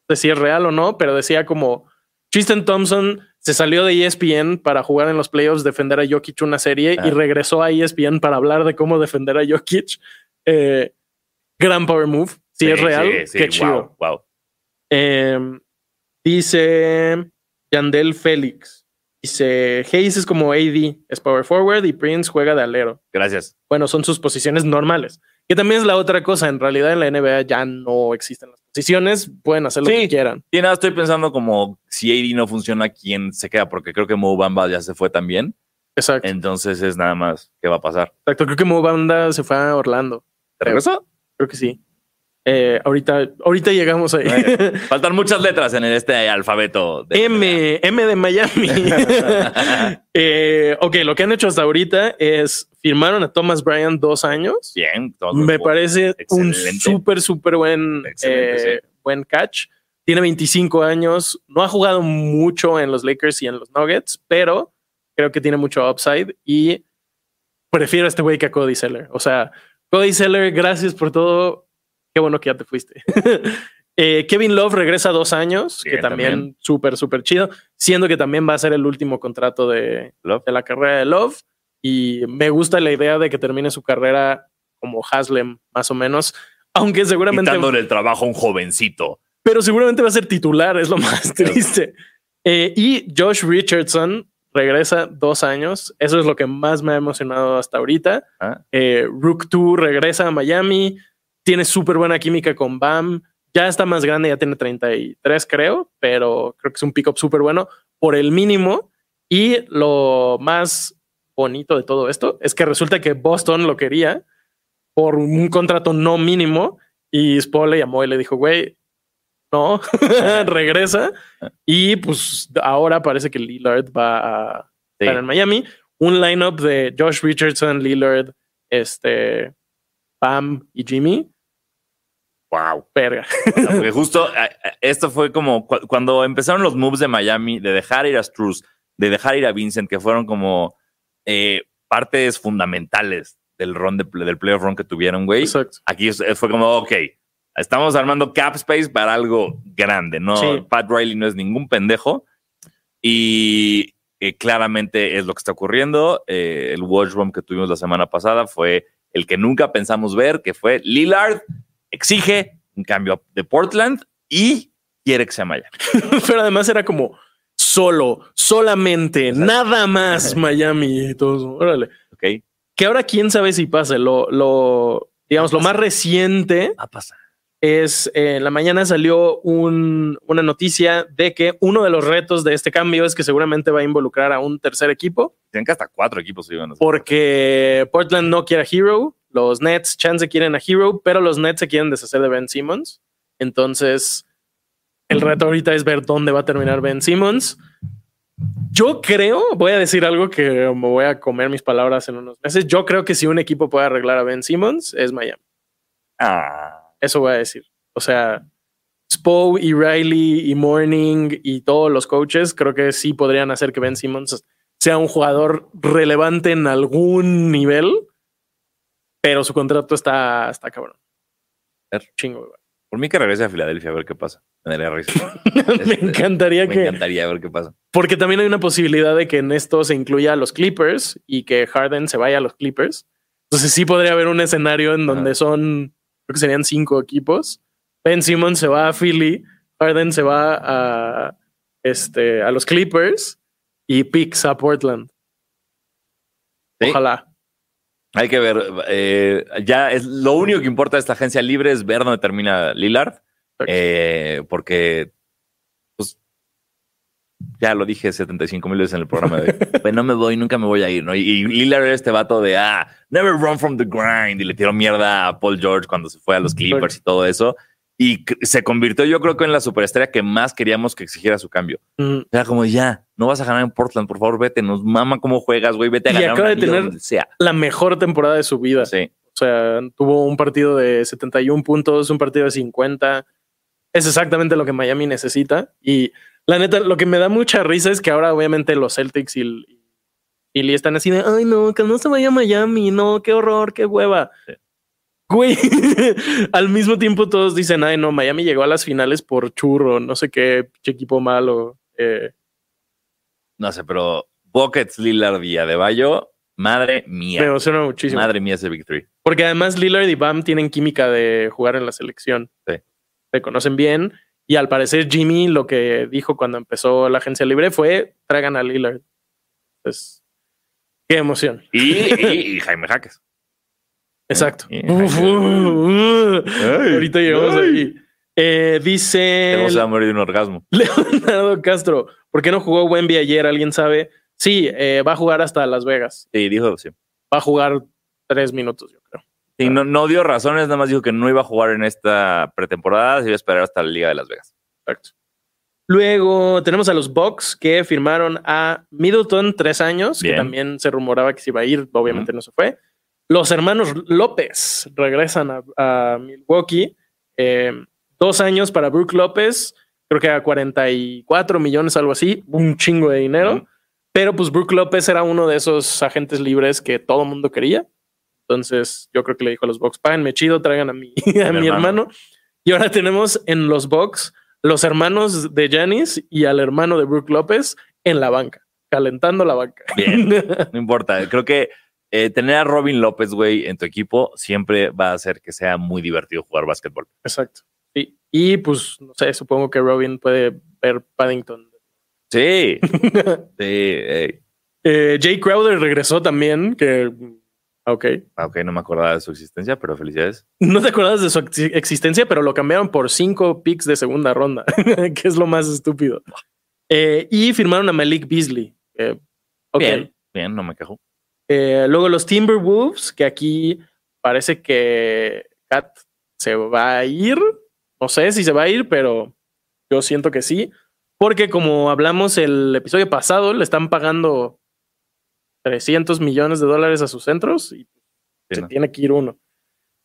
sé si es real o no, pero decía como Tristan Thompson se salió de ESPN para jugar en los playoffs, defender a Jokic una serie Ah. y regresó a ESPN para hablar de cómo defender a Jokic. Eh, gran power move. Si es real, sí, sí, qué wow, chido. wow. Eh, dice Yandel Félix. Dice Hayes es como AD, es power forward y Prince juega de alero. Gracias. Bueno, son sus posiciones normales. Que también es la otra cosa. En realidad en la NBA ya no existen las posiciones. Pueden hacer lo Sí. que quieran. Y nada, estoy pensando como si AD no funciona, ¿quién se queda? Porque creo que Mo Bamba ya se fue también. Exacto. Entonces es nada más qué va a pasar. Exacto. Creo que Mo Banda se fue a Orlando. ¿Te regresó? Creo que sí. Eh, ahorita, ahorita llegamos ahí. Faltan muchas letras en este alfabeto. de- M, M de Miami. Eh, ok, lo que han hecho hasta ahorita es firmaron a Thomas Bryant dos años. Bien. todo Me parece un súper, súper buen, eh, buen catch. Tiene 25 años. No ha jugado mucho en los Lakers y en los Nuggets, pero creo que tiene mucho upside y prefiero a este güey que a Cody Seller. O sea, Cody Seller, gracias por todo. Qué bueno que ya te fuiste. Eh, Kevin Love regresa dos años, que también, también. súper, súper chido, siendo que también va a ser el último contrato de, Love. de la carrera de Love. Y me gusta la idea de que termine su carrera como Haslem, más o menos. Aunque seguramente, Quitándole el trabajo a un jovencito. pero seguramente va a ser titular, es lo más triste. Eh, y Josh Richardson regresa dos años. Eso es lo que más me ha emocionado hasta ahorita. Ah. Eh, Rook 2 regresa a Miami. Tiene súper buena química con Bam. Ya está más grande, ya tiene 33, creo, pero creo que es un pick-up súper bueno por el mínimo. Y lo más bonito de todo esto es que resulta que Boston lo quería por un contrato no mínimo. Y Spo le llamó y le dijo, güey, no, regresa. Y pues ahora parece que Lillard va a Sí. estar en Miami. Un lineup de Josh Richardson, Lillard, este, Pam y Jimmy. Wow. Verga. Porque justo eh, eh, esto fue como cu- cuando empezaron los moves de Miami, de dejar ir a Struz, de dejar ir a Vincent, que fueron como eh, partes fundamentales del run de, del playoff run que tuvieron, güey. Exacto. Aquí fue como, ok, estamos armando cap space para algo grande, ¿no? Sí. Pat Riley no es ningún pendejo y eh, claramente es lo que está ocurriendo. Eh, el watch room que tuvimos la semana pasada fue el que nunca pensamos ver, que fue Lillard exige un cambio de Portland y quiere que sea Miami. Pero además era como solo, solamente, nada más Miami y todo eso. Órale. ¿Ok? Que ahora quién sabe si pase. Lo, lo, digamos, lo más reciente Va a pasar. es eh, en la mañana salió un- una noticia de que uno de los retos de este cambio es que seguramente va a involucrar a un tercer equipo Tienen que hasta cuatro equipos porque Portland no quiere a Hero, los Nets chance quieren a Hero, pero los Nets se quieren deshacer de Ben Simmons. Entonces, el reto ahorita es ver dónde va a terminar Ben Simmons. Yo creo, voy a decir algo que me voy a comer mis palabras en unos meses. Yo creo que si un equipo puede arreglar a Ben Simmons es Miami. Ah, Eso voy a decir. O sea, Spo y Riley y Morning y todos los coaches creo que sí podrían hacer que Ben Simmons sea un jugador relevante en algún nivel, pero su contrato está, está cabrón. Chingo, güey. por mí que regrese a Filadelfia a ver qué pasa. Me. Me encantaría Me que. encantaría ver qué pasa. Porque también hay una posibilidad de que en esto se incluya a los Clippers y que Harden se vaya a los Clippers. Entonces sí podría haber un escenario en donde Ajá. son, creo que serían cinco equipos. Ben Simmons se va a Philly, Harden se va a, este, a los Clippers y Picks a Portland. Sí. Ojalá. Hay que ver. eh, ya es lo único que importa de esta agencia libre es ver dónde termina Lillard. eh, porque, pues, ya lo dije 75 mil veces en el programa de, pues no me voy, nunca me voy a ir, ¿no? Y, y Lillard era este vato de, ah, never run from the grind. Y le tiró mierda a Paul George cuando se fue a los Clippers y todo eso. Y se convirtió, yo creo que en la superestrella que más queríamos que exigiera su cambio. Mm, Era como, ya, no vas a ganar en Portland, por favor, vete, nos mama cómo juegas, güey, vete a Y ganar acaba un de tener- sea. La mejor temporada de su vida. Sí. O sea, tuvo un partido de 71 puntos, un partido de 50. Es exactamente lo que Miami necesita. Y la neta, lo que me da mucha risa es que ahora obviamente los Celtics y, y Lee están así de, ay no, que no se vaya a Miami, no, qué horror, qué hueva. Sí. Güey, al mismo tiempo todos dicen, ay no, Miami llegó a las finales por churro, no sé qué, equipo malo. Eh, No sé, pero Buckets, Lillard y Adebayo, madre me mía. emociona muchísimo. Madre mía ese Three. Porque además Lillard y Bam tienen química de jugar en la selección. Sí. Se conocen bien. Y al parecer Jimmy lo que dijo cuando empezó la agencia libre fue traigan a Lillard. Pues qué emoción. Y, y- y Jaime Jaques. Exacto. Uf, uh. Ay, Ahorita llegamos ay. ahí. Eh, dice a morir de un orgasmo. Leonardo Castro. ¿Por qué no jugó Wemby ayer? ¿Alguien sabe? Sí, eh, va a jugar hasta Las Vegas. Sí, dijo, sí. Va a jugar tres minutos, yo creo. Sí, no, no dio razones, nada más dijo que no iba a jugar en esta pretemporada, se iba a esperar hasta la Liga de Las Vegas. Exacto. Luego tenemos a los Bucks que firmaron a Middleton tres años, Bien. que también se rumoraba que se iba a ir, obviamente no se fue. Los hermanos López regresan a, a Milwaukee. Eh, dos años para Brook López, creo que a 44 millones, algo así, un chingo de dinero. Pero pues Brook López era uno de esos agentes libres que todo el mundo quería. Entonces yo creo que le dijo a los Bucks, páganme chido, traigan a mi, a mi hermano. hermano. Y ahora tenemos en los Bucks los hermanos de Janis y al hermano de Brook López en la banca, calentando la banca. Bien. No importa, creo que eh, tener a Robin López, güey, en tu equipo siempre va a hacer que sea muy divertido jugar básquetbol. Exacto. Sí. Y pues, no sé, supongo que Robin puede ver Paddington. Sí, sí. Eh, Jay Crowder regresó también, que... Ok. Ah, Ok, no me acordaba de su existencia, pero felicidades. No te acuerdas de su ex- existencia, pero lo cambiaron por cinco picks de segunda ronda, que es lo más estúpido. Eh, y firmaron a Malik Beasley. Eh. Bien, bien, no me quejo. Eh, luego los Timberwolves, que aquí parece que Cat se va a ir. No sé si se va a ir, pero yo siento que sí. Porque como hablamos el episodio pasado, le están pagando 300 millones de dólares a sus centros y Sí, se ¿no? tiene que ir uno.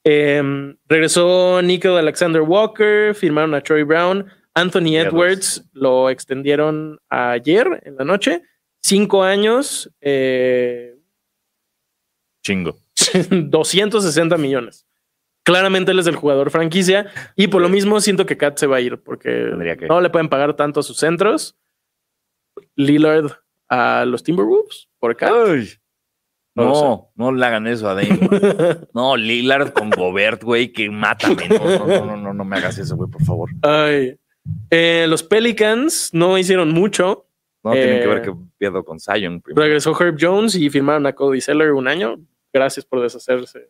Em, regresó Nickel Alexander Walker, firmaron a Troy Brown. Anthony Edwards. Edwards lo extendieron ayer en la noche. Cinco años, eh, Chingo. 260 millones. Claramente él es el jugador franquicia y por lo mismo siento que Cat se va a ir porque que. no le pueden pagar tanto a sus centros. Lillard a los Timberwolves por Cat. Ay. No No, no le hagan eso a Dame. No, Lillard con Gobert, güey, que mátame. No, no, no, no, me hagas eso, güey, por favor. Ay. Eh, los Pelicans no hicieron mucho. No, tienen que ver Eh, qué pierdo con Zion. primero. Regresó Herb Jones y firmaron a Cody Seller un año. Gracias por deshacerse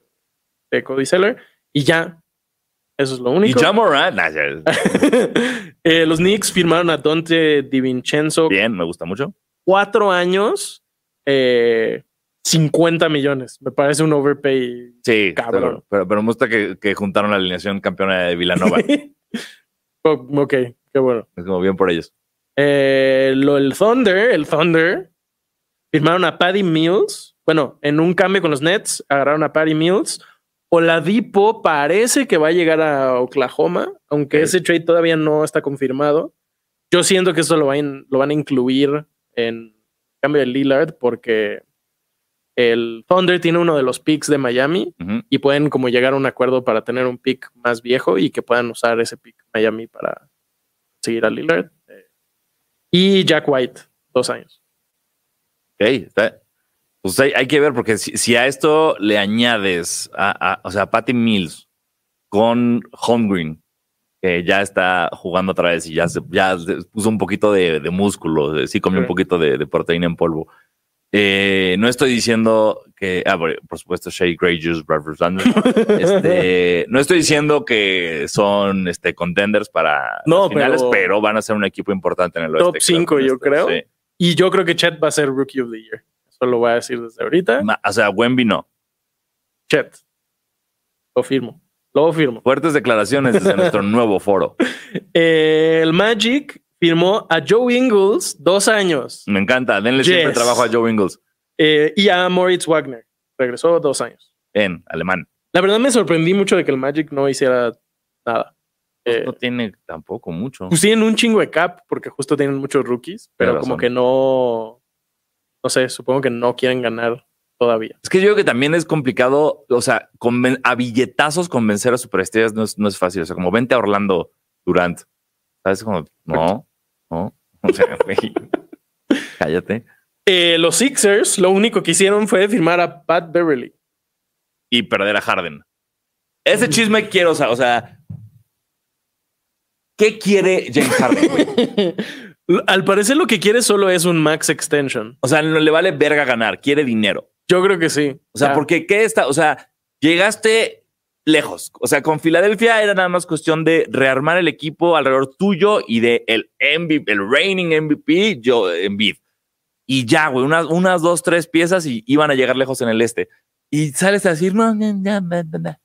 de Cody Seller. Y ya. Eso es lo Y único. Jamoran. Nah, ya- Eh, los Knicks firmaron a Dante DiVincenzo Bien, me gusta mucho. cuatro años, eh, 50 millones. Me parece un overpay. Sí, Cabrón. pero, me gusta que, que juntaron la alineación campeona de Villanova. Oh, ok, qué bueno. es como bien por ellos. Eh, lo, el Thunder, el Thunder, firmaron a Paddy Mills. Bueno, en un cambio con los Nets, agarraron a Paddy Mills. Oladipo parece que va a llegar a Oklahoma, aunque ese trade todavía no está confirmado. Yo siento que eso lo van, lo van a incluir en cambio de Lillard porque el Thunder tiene uno de los picks de Miami y pueden como llegar a un acuerdo para tener un pick más viejo y que puedan usar ese pick Miami para seguir a Lillard. Eh, Y Jack White, dos años. Ok, está- Pues hay, hay que ver, porque si, si a esto le añades a, a- o sea, a Patty Mills con Holmgren, que ya está jugando otra vez y ya, se, ya puso un poquito de, de músculo, sí comió un poquito de, de proteína en polvo. Eh, no estoy diciendo que, ah, por, supuesto, Shea Grey Juice, Bradford Sanders. Este, no estoy diciendo que son este, contenders para No, finales, pero- pero, van a ser un equipo importante en el Top oeste. cinco, con yo esto, creo. sí. Y yo creo que Chet va a ser Rookie of the Year. Eso lo voy a decir desde ahorita. Ma- O sea, Wemby no. Chet. Lo firmo. Lo firmo. Fuertes declaraciones desde nuestro nuevo foro. Eh, el Magic firmó a Joe Ingles dos años Me encanta. Denle siempre trabajo a Joe Ingles eh, y a Moritz Wagner. Regresó dos años. en alemán. La verdad me sorprendí mucho de que el Magic no hiciera nada. Eh, no tiene tampoco mucho. pues tienen un chingo de cap porque justo tienen muchos rookies, pero como que no, no sé, supongo que no quieren ganar todavía. Es que yo creo que también es complicado, o sea, a billetazos convencer a superestrellas no es, no es fácil. O sea, como vente a Orlando Durant. ¿Sabes? Como, no, no. O sea, cállate. Eh, los Sixers lo único que hicieron fue firmar a Pat Beverly. Y perder a Harden. Ese chisme quiero, o sea, o sea ¿qué quiere James Harden? Al parecer lo que quiere solo es un max extension. O sea, no le vale verga ganar, quiere dinero. Yo creo que sí. O sea, Ya. porque qué está, o sea, llegaste lejos. O sea, con Filadelfia era nada más cuestión de rearmar el equipo alrededor tuyo y de el MVP, el reigning MVP, yo Embiid. Y ya, güey, unas, unas dos, tres piezas y iban a llegar lejos en el este. Y sales a decir, no, no, no, no, no.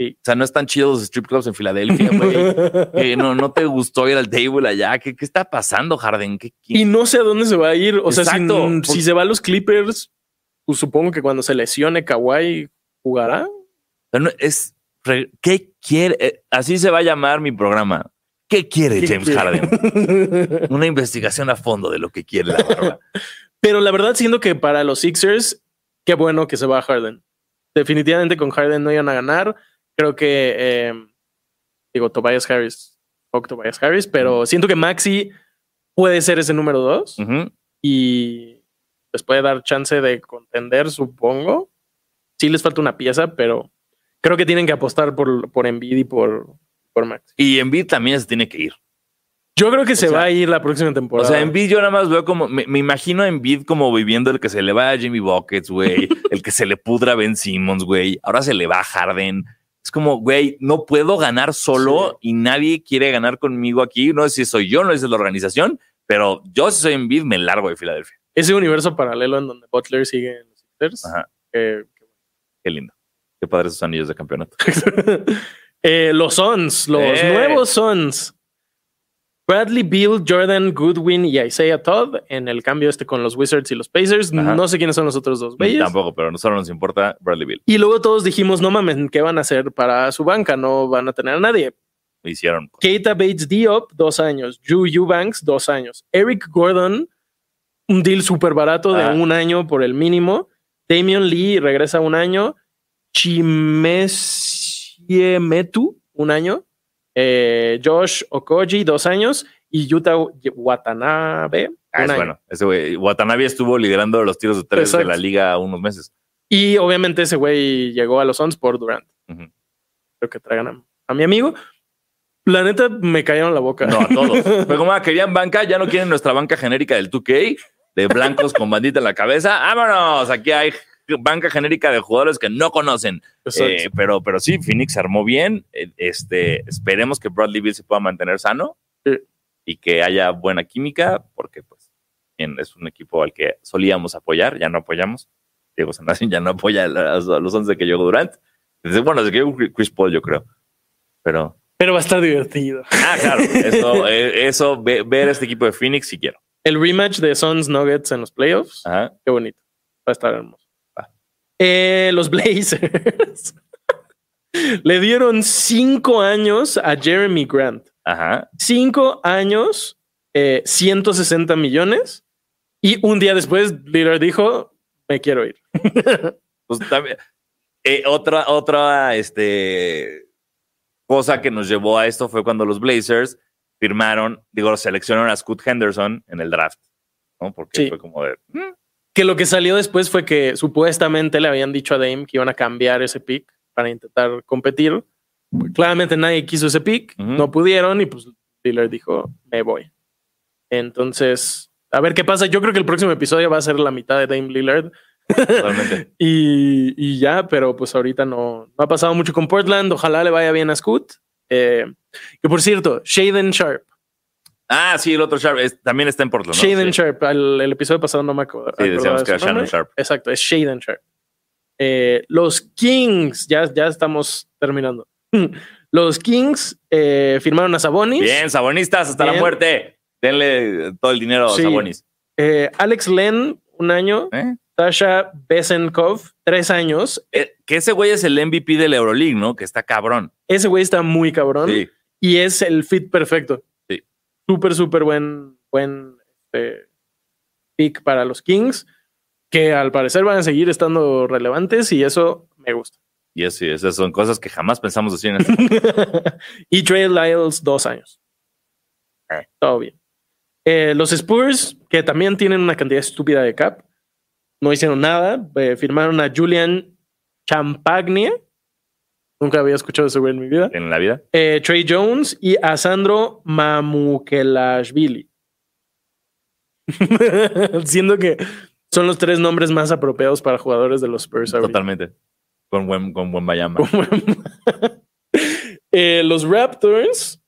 O sea, no están chidos los strip clubs en Filadelfia, güey. No, no te gustó ir al table allá. ¿Qué, qué está pasando, Harden? ¿Qué, qué- y no sé a dónde se va a ir. O sea, si, se va a los Clippers, pues supongo que cuando se lesione Kawhi jugará. Pero no, es, ¿Qué quiere? Eh, Así se va a llamar mi programa. ¿Qué quiere ¿Qué James quiere? Harden? Una investigación a fondo de lo que quiere la barba. Pero la verdad, siento que para los Sixers, qué bueno que se va Harden. Definitivamente con Harden no iban a ganar. Creo que, eh, digo, Tobias Harris, fuck Tobias Harris, pero siento que Maxi puede ser ese número dos y les puede dar chance de contender, supongo. Sí les falta una pieza, pero creo que tienen que apostar por, por Embiid y por, por Maxi. Y Embiid también se tiene que ir. Yo creo que se sea, va a ir la próxima O temporada. sea, Embiid yo nada más veo como, me, me imagino a Embiid como viviendo el que se le va a Jimmy Buckets, güey, el que se le pudra a Ben Simmons, güey, ahora se le va a Harden. Es como, güey, no puedo ganar solo y nadie quiere ganar conmigo aquí. No sé si soy yo, no sé si es la organización, pero yo si soy Embiid me largo de Filadelfia. Ese universo paralelo en donde Butler sigue en los Sixers. Ajá. eh, Qué lindo. Qué padres esos anillos de campeonato. Eh, los Suns, los Eh. nuevos Suns. Bradley Beal, Jordan Goodwin y Isaiah Todd en el cambio este con los Wizards y los Pacers. Ajá. No sé quiénes son los otros dos güeyes. Tampoco, pero a nosotros nos importa Bradley Bill. Y luego todos dijimos, no mames, ¿qué van a hacer para su banca? No van a tener a nadie. Hicieron. Keita Bates Diop, dos años. Drew Eubanks, dos años. Eric Gordon, un deal súper barato de un año por el mínimo. Damian Lee regresa un año. Chimesiemetu, un año. Eh, Josh Okoji, dos años. Y Yuta Watanabe, Ah, es bueno. Ese güey. Watanabe estuvo liderando los tiros de tres Exacto. de la liga unos meses. Y obviamente ese güey llegó a los Suns por Durant. Creo que traigan a, a mi amigo. La neta me cayeron la boca. No, a todos. Pero como ah, querían banca, ya no quieren nuestra banca genérica del 2K, de blancos con bandita en la cabeza. ¡Vámonos! Aquí hay banca genérica de jugadores que no conocen. Eh, pero, pero sí, Phoenix se armó bien. Eh, Este, esperemos que Bradley Bill se pueda mantener sano y que haya buena química, porque pues bien, es un equipo al que solíamos apoyar, ya no apoyamos. Diego Sanasi ya no apoya a los, a los 11 que llegó Durant. Desde, bueno, desde que llegó Chris Paul, yo creo. Pero, Pero va a estar divertido. ah, claro, eso, eh, eso ve- ver este equipo de Phoenix si quiero. El rematch de Suns Nuggets en los playoffs. Ajá. Qué bonito. Va a estar hermoso. Eh, los Blazers le dieron cinco años a Jeremy Grant. Ajá. Cinco años, eh, 160 millones. Y un día después, Lillard dijo: Me quiero ir. Pues también. eh, otra, otra este, cosa que nos llevó a esto fue cuando los Blazers firmaron, digo, seleccionaron a Scoot Henderson en el draft, ¿no? Porque Sí. fue como de. "Mm, Que lo que salió después fue que supuestamente le habían dicho a Dame que iban a cambiar ese pick para intentar competir. Claramente nadie quiso ese pick, no pudieron y pues Lillard dijo, me voy. Entonces, a ver qué pasa. Yo creo que el próximo episodio va a ser la mitad de Dame Lillard Totalmente. y, y ya, pero pues ahorita no, no ha pasado mucho con Portland. Ojalá le vaya bien a Scoot. Eh, que por cierto, Shaden Sharp. Ah, sí, el otro Sharp es- también está en Portland. ¿no? Shaden Sí. Sharp, el episodio pasado no me acuerdo. Sí, decíamos que de era Shannon. Sharp. Exacto, es Shaden Sharp. Eh, los Kings, ya, ya estamos terminando. Los Kings eh, firmaron a Sabonis. Bien, Sabonistas hasta la muerte. Denle todo el dinero Sí. a Sabonis. Eh, Alex Len, un año. Tasha Besenkov, tres años. Que ese güey es el MVP del Euroleague, ¿no? Que está cabrón. Ese güey está muy cabrón Sí. y es el fit perfecto. Súper, súper buen, buen este, pick para los Kings, que al parecer van a seguir estando relevantes y eso me gusta. Y eso, sí, esas son cosas que jamás pensamos decir en este y Trey Lyles, dos años. Eh. Todo bien. Eh, los Spurs, que también tienen una cantidad estúpida de cap, no hicieron nada. eh, firmaron a Julian Champagnia. Nunca había escuchado ese güey en mi vida. en la vida. Eh, Trey Jones y a Sandro Mamukelashvili. Siendo que son los tres nombres más apropiados para jugadores de los Spurs. ahorita. Totalmente. Con buen, con buen Bayama. Eh, los Raptors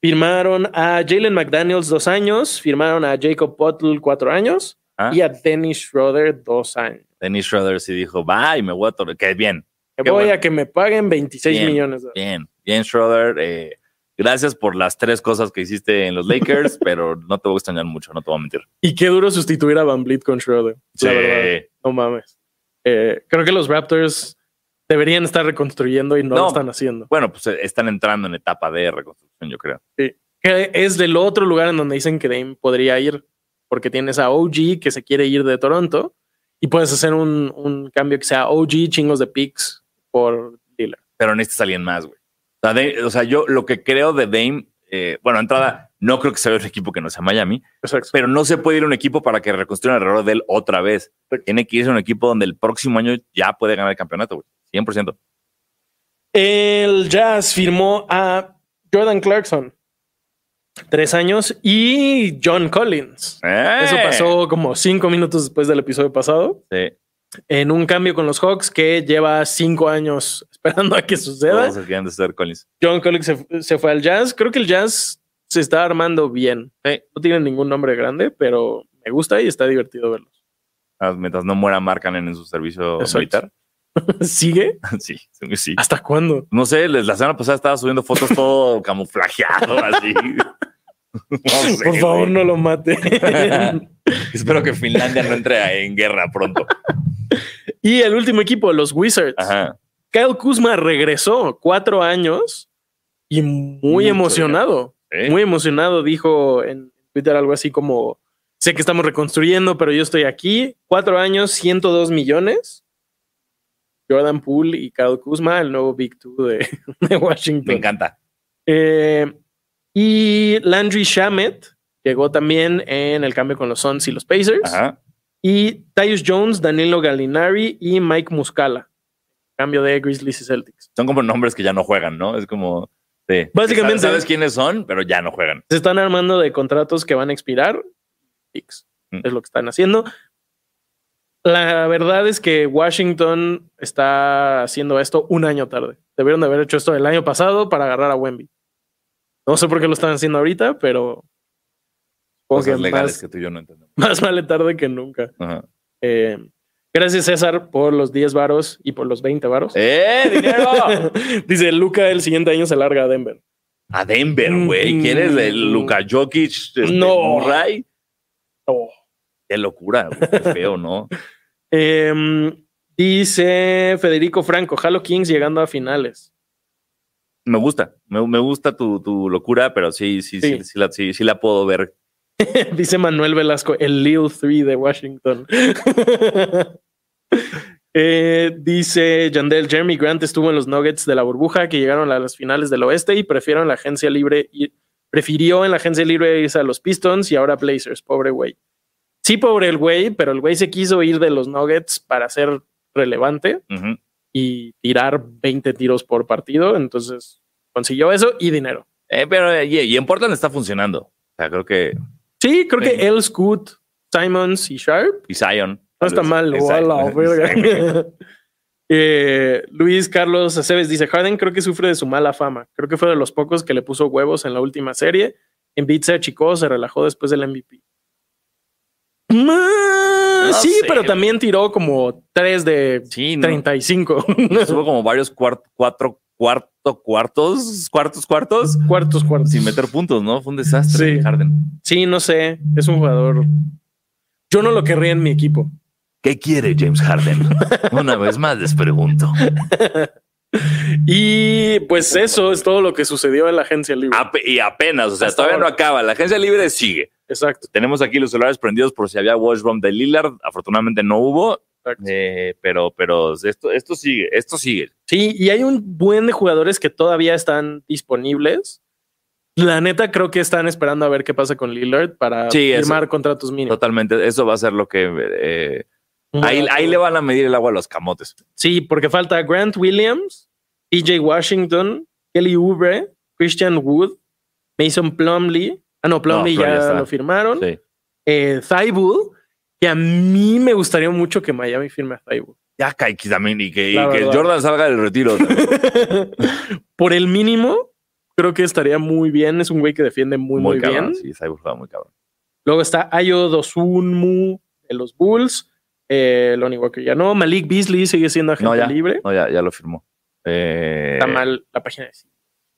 firmaron a Jalen McDaniels dos años, firmaron a Jacob Buttle cuatro años Ah. y a Dennis Schroeder dos años. Dennis Schroeder sí dijo, y me voy a. Que bien, Qué voy bueno. a que me paguen 26 Bien, millones. de- bien, bien, Schroeder. eh, gracias por las tres cosas que hiciste en los Lakers, pero no te voy a extrañar mucho, no te voy a mentir. Y qué duro sustituir a Van Vliet con Schroeder. La verdad. No mames. Eh, creo que los Raptors deberían estar reconstruyendo y no, No. lo están haciendo. Bueno, pues eh, están entrando en etapa de reconstrucción, yo creo. Que es del otro lugar en donde dicen que Dame podría ir, porque tienes a OG que se quiere ir de Toronto y puedes hacer un, un cambio que sea OG, chingos de picks por Lillard. Pero necesitas a alguien más, güey. O sea, de- o sea, yo lo que creo de Dame, eh, bueno, entrada, no creo que sea un equipo que no sea Miami, Exacto. pero no se puede ir a un equipo para que reconstruyan alrededor de él otra vez. Tiene que irse a un equipo donde el próximo año ya puede ganar el campeonato, güey. 100%. El Jazz firmó a Jordan Clarkson. Tres años y John Collins. Eso ¡Eh! pasó como cinco minutos después del episodio pasado. Sí. En un cambio con los Hawks que lleva cinco años esperando a que suceda. De ser Collins. John Collins se, se fue al Jazz. Creo que el Jazz se está armando bien. Sí. No tiene ningún nombre grande, pero me gusta y está divertido verlos. Ah, Mientras no muera Mark Cannon en su servicio Exacto. militar. ¿Sigue? Sí, sí. ¿Hasta cuándo? No sé, la semana pasada estaba subiendo fotos todo camuflajeado, así. No sé, Por favor, güey. no lo mate. Espero que Finlandia no entre en guerra pronto. y el último equipo, los Wizards. Ajá. Kyle Kuzma regresó cuatro años y muy Mucho emocionado. ¿Eh? Muy emocionado. Dijo en Twitter algo así como: Sé que estamos reconstruyendo, pero yo estoy aquí. Cuatro años, 102 millones. Jordan Poole y Kyle Kuzma, el nuevo Big Two de, de Washington. Me encanta. Eh, y Landry Shamet llegó también en el cambio con los Suns y los Pacers. Ajá. Y Tyus Jones, Danilo Gallinari y Mike Muscala. Cambio de Grizzlies y Celtics. Son como nombres que ya no juegan, ¿no? Es como. sí. Básicamente- Sabes, sabes quiénes son, pero ya no juegan. Se están armando de contratos que van a expirar. Picks. Mm. Es lo que están haciendo. La verdad es que Washington está haciendo esto un año tarde. Debieron de haber hecho esto el año pasado para agarrar a Wemby. No sé por qué lo están haciendo ahorita, pero Cosas que legales más, que tú y yo no entendemos. más vale tarde que nunca. Ajá. Eh, gracias, César, por los 10 varos y por los 20 varos. ¡Eh, dinero! Dice Luca, el siguiente año se larga a Denver. A Denver, güey. ¿Quieres el Luka Jokic? este, No. Murray? Qué locura, güey. Qué feo, ¿no? Em, dice Federico Franco, Halo Kings llegando a finales. Me gusta. Me, me gusta tu, tu locura, pero sí, sí, sí, Sí. sí, la, sí, sí la puedo ver. dice Manuel Velasco, el Lil 3 de Washington. Eh, dice Yandel, Jeremy Grant estuvo en los Nuggets de la burbuja que llegaron a las finales del oeste y prefirieron la agencia libre y prefirió en la agencia libre irse a los Pistons y ahora Blazers, pobre güey. Sí, pobre el güey, pero el güey se quiso ir de los Nuggets para ser relevante. Y tirar 20 tiros por partido. Entonces consiguió eso y dinero. Eh, pero y, y en Portland está funcionando. O sea, creo que. Sí, creo que El Scoot, Simons y Sharp Y Zion. no está mal. Hola, verga. Eh, Luis Carlos Aceves dice: Harden creo que sufre de su mala fama. Creo que fue de los pocos que le puso huevos en la última serie. En beat se achicó, se relajó después del MVP. Mm, sí, sé, pero güey. también tiró como 3 de Sí, no. 35. Tuvo como varios cuart- cuatro cuarto cuartos, cuartos, cuartos, cuartos, cuartos. sin meter puntos, ¿no? Fue un desastre. Sí. Harden. Sí, no sé. Es un jugador. Yo no lo querría en mi equipo. ¿Qué quiere James Harden? Una vez más les pregunto. Y pues eso es todo lo que sucedió en la agencia libre. Ape- y apenas, o sea, Hasta todavía no acaba. La agencia libre sigue. Exacto. Tenemos aquí los celulares prendidos por si había watch bomb de Lillard. Afortunadamente no hubo, eh, pero, pero esto, esto sigue, esto sigue. Sí, y hay un buen de jugadores que todavía están disponibles. La neta, creo que están esperando a ver qué pasa con Lillard para Sí, eso. firmar contratos mínimos. Totalmente. Eso va a ser lo que eh, ahí, ahí le van a medir el agua a los camotes. Sí, porque falta Grant Williams, PJ Washington, Kelly Oubre, Christian Wood, Mason Plumley. Ah, no, Plumley No, ya lo firmaron. Sí. Eh, que a mí me gustaría mucho que Miami firme a Thibault. Ya Kaiki también y que, y. Jordan salga del retiro. Por el mínimo, creo que estaría muy bien. Es un güey que defiende muy, muy, cabrón. bien. Sí, Cyborg juega muy cabrón. Luego está Ayo Dosunmu de los Bulls. Eh, Lonnie Walker ya no. Malik Beasley sigue siendo agente No, ya. libre. No, ya, ya lo firmó. Eh, Está mal la página de sí.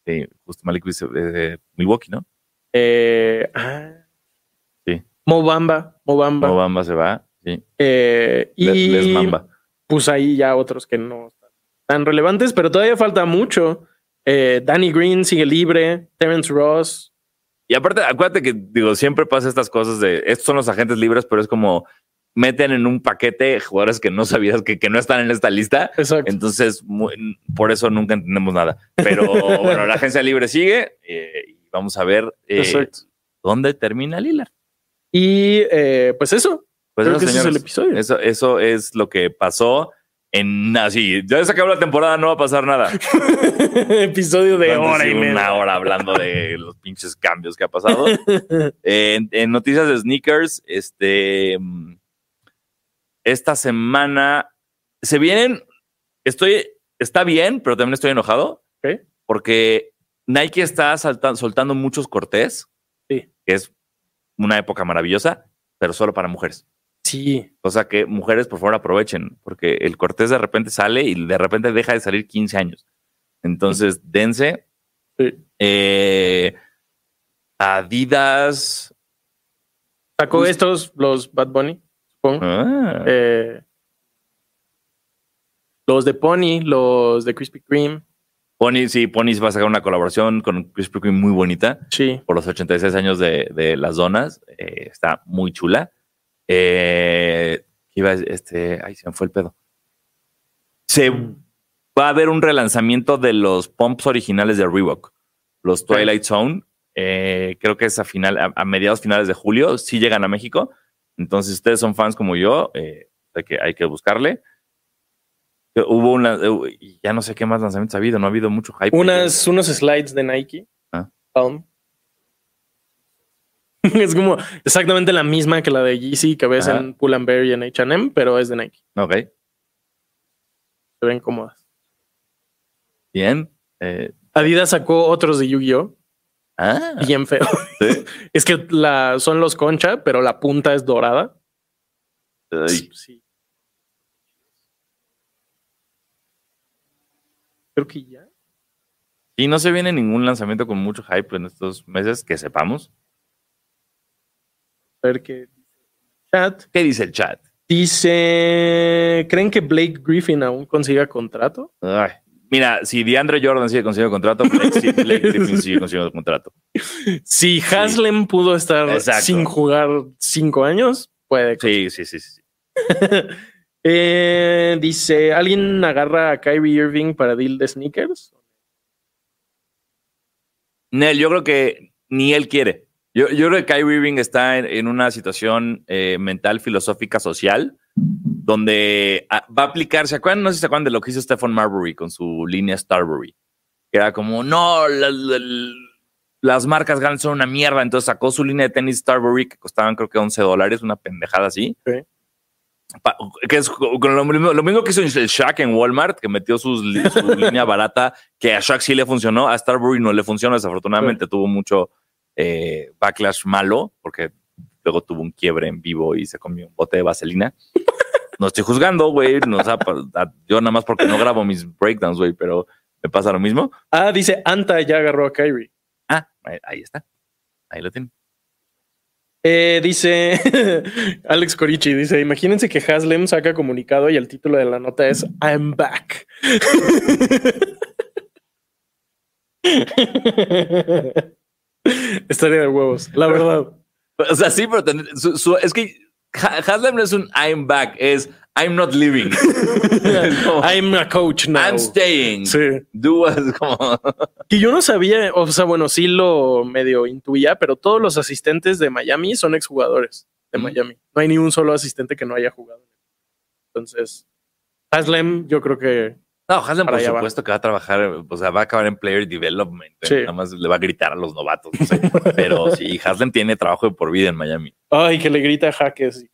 Sí, justo Malik Beasley, eh, Milwaukee, ¿no? Eh, ah. Sí. Mobamba. Mobamba. Mobamba se va. Sí. Eh, y Les, Les Mamba. pues ahí ya otros que no están tan relevantes, pero todavía falta mucho. Eh, Danny Green sigue libre. Terence Ross. Y aparte, acuérdate que digo, siempre pasa estas cosas de estos son los agentes libres, pero es como meten en un paquete jugadores que no sabías que, que no están en esta lista. Exacto. Entonces, por eso nunca entendemos nada. Pero bueno, la agencia libre sigue eh, y vamos a ver eh, dónde termina Lillard. Y eh, pues eso. Pues Creo eso, que ese es el episodio. Eso, eso es lo que pasó en así. Ya se acabó la temporada, no va a pasar nada. Episodio de hora y media. Una hora hablando de los pinches cambios que ha pasado. Eh, en, en noticias de sneakers, este. Esta semana se vienen. Estoy. Está bien, pero también estoy enojado. Porque Nike está salta- soltando muchos cortés. Sí. Que es una época maravillosa, pero solo para mujeres. Sí. O sea que mujeres, por favor, aprovechen, porque el Cortés de repente sale y de repente deja de salir 15 años. Entonces, dense. Sí. Eh, Adidas. Sacó estos, los Bad Bunny. Ah, Eh, los de Pony, los de Krispy Kreme. Pony, sí, Pony va a sacar una colaboración con Krispy Kreme muy bonita Sí. por los 86 años de, de las donas. Eh, está muy chula. Eh, ¿qué iba este, ay, se me fue el pedo. Se va a haber un relanzamiento de los pumps originales de Reebok, los Twilight Zone. Eh, creo que es a, final, a, a mediados finales de julio. Sí llegan a México. Entonces, si ustedes son fans como yo, eh, hay, que, hay que buscarle. Hubo una, eh, ya no sé qué más lanzamientos ha habido, no ha habido mucho hype. Unas, unos slides de Nike. Ah. Palm. es como exactamente la misma que la de Yeezy que ves Ajá. en Pull and Bear y en H&M, pero es de Nike. Ok, Se ven cómodas. bien. Eh, Adidas sacó otros de Yu-Gi-Oh! Ah, Bien feo. sí. es que la, son los concha, pero la punta es dorada. Ay, Sí. Creo que ya. Y no se viene ningún lanzamiento con mucho hype en estos meses, que sepamos. A ver qué dice el chat. ¿Qué dice el chat? Dice, ¿creen que Blake Griffin aún consiga contrato? Ay, Mira, si DeAndre Jordan sigue consiguiendo contrato, Blake, Griffin sigue consiguiendo contrato. Si Haslem pudo estar Exacto. sin jugar cinco años, puede. Sí, sí, sí. sí. Eh, dice, ¿alguien agarra a Kyrie Irving para deal de sneakers? Nel, yo creo que ni él quiere. Yo, yo creo que Kyrie Irving está en, en una situación eh, mental, filosófica, social, donde ah, va a aplicar. ¿Se acuerdan? No sé si se acuerdan de lo que hizo Stephen Marbury con su línea Starbury. Era como, no, la- la- las marcas grandes son una mierda. Entonces sacó su línea de tenis Starbury que costaban creo que 11 dólares, una pendejada así. Pa- que es lo, mismo, lo mismo que hizo el Shaq en Walmart, que metió sus su línea barata, que a Shaq sí le funcionó, a Starbury no le funcionó, desafortunadamente tuvo mucho eh, backlash malo, porque luego tuvo un quiebre en vivo y se comió un bote de vaselina. No estoy juzgando, güey, no, o sea, yo nada más porque no grabo mis breakdowns, güey, pero me pasa lo mismo. Ah, dice, Anta ya agarró a Kyrie. Ah, ahí, está, ahí lo tienen. Eh, dice Alex Corichi, dice, imagínense que Haslem saca comunicado y el título de la nota es I'm back. Estaría de huevos, la verdad. O sea, sí, pero ten- su- su- es que Ha- Haslem no es un I'm back, es I'm not leaving. I'm a coach now. I'm staying. Sí. Do as- como- Que yo no sabía, o sea, bueno, sí lo medio intuía, pero todos los asistentes de Miami son exjugadores de Mm. Miami. No hay ni un solo asistente que no haya jugado. Entonces, Haslem, yo creo que No, Haslem Para por va. supuesto que va a trabajar, o sea, va a acabar en player development. Sí. Nada más le va a gritar a los novatos, no sé. Pero sí, Haslem tiene trabajo de por vida en Miami. Ay, que le grita a Jaques.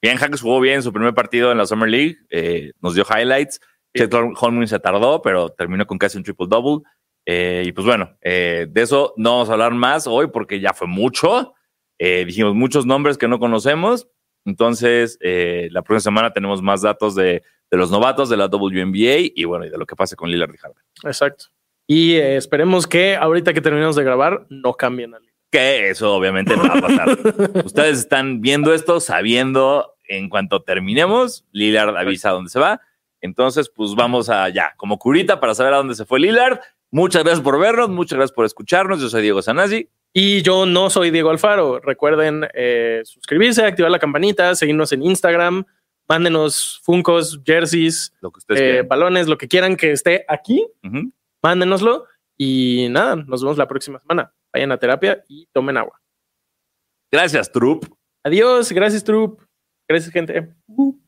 Bien, Hackers jugó bien su primer partido en la Summer League, eh, nos dio highlights. Chet Holmgren se tardó, pero terminó con casi un triple double. Eh, y pues bueno, eh, de eso no vamos a hablar más hoy porque ya fue mucho. Dijimos muchos nombres que no conocemos. Entonces, la próxima semana tenemos más datos de, de los novatos de la WNBA y bueno, y de lo que pase con Lillard y Harden. Exacto. Y eh, esperemos que ahorita que terminemos de grabar no cambien a Lillard. Que eso obviamente no va a pasar. Ustedes están viendo esto sabiendo en cuanto terminemos, Lillard avisa dónde se va. Entonces, pues vamos allá, como curita para saber a dónde se fue Lillard. Muchas gracias por vernos, muchas gracias por escucharnos. Yo soy Diego Sanasi. Y yo no soy Diego Alfaro. Recuerden eh, suscribirse, activar la campanita, seguirnos en Instagram, mándenos funcos, jerseys, Lo que ustedes eh, balones, lo que quieran que esté aquí, mándenoslo. Y nada, nos vemos la próxima semana. Vayan a terapia y tomen agua. Gracias, Trup. Adiós, gracias, Trup. Gracias, gente. Uh.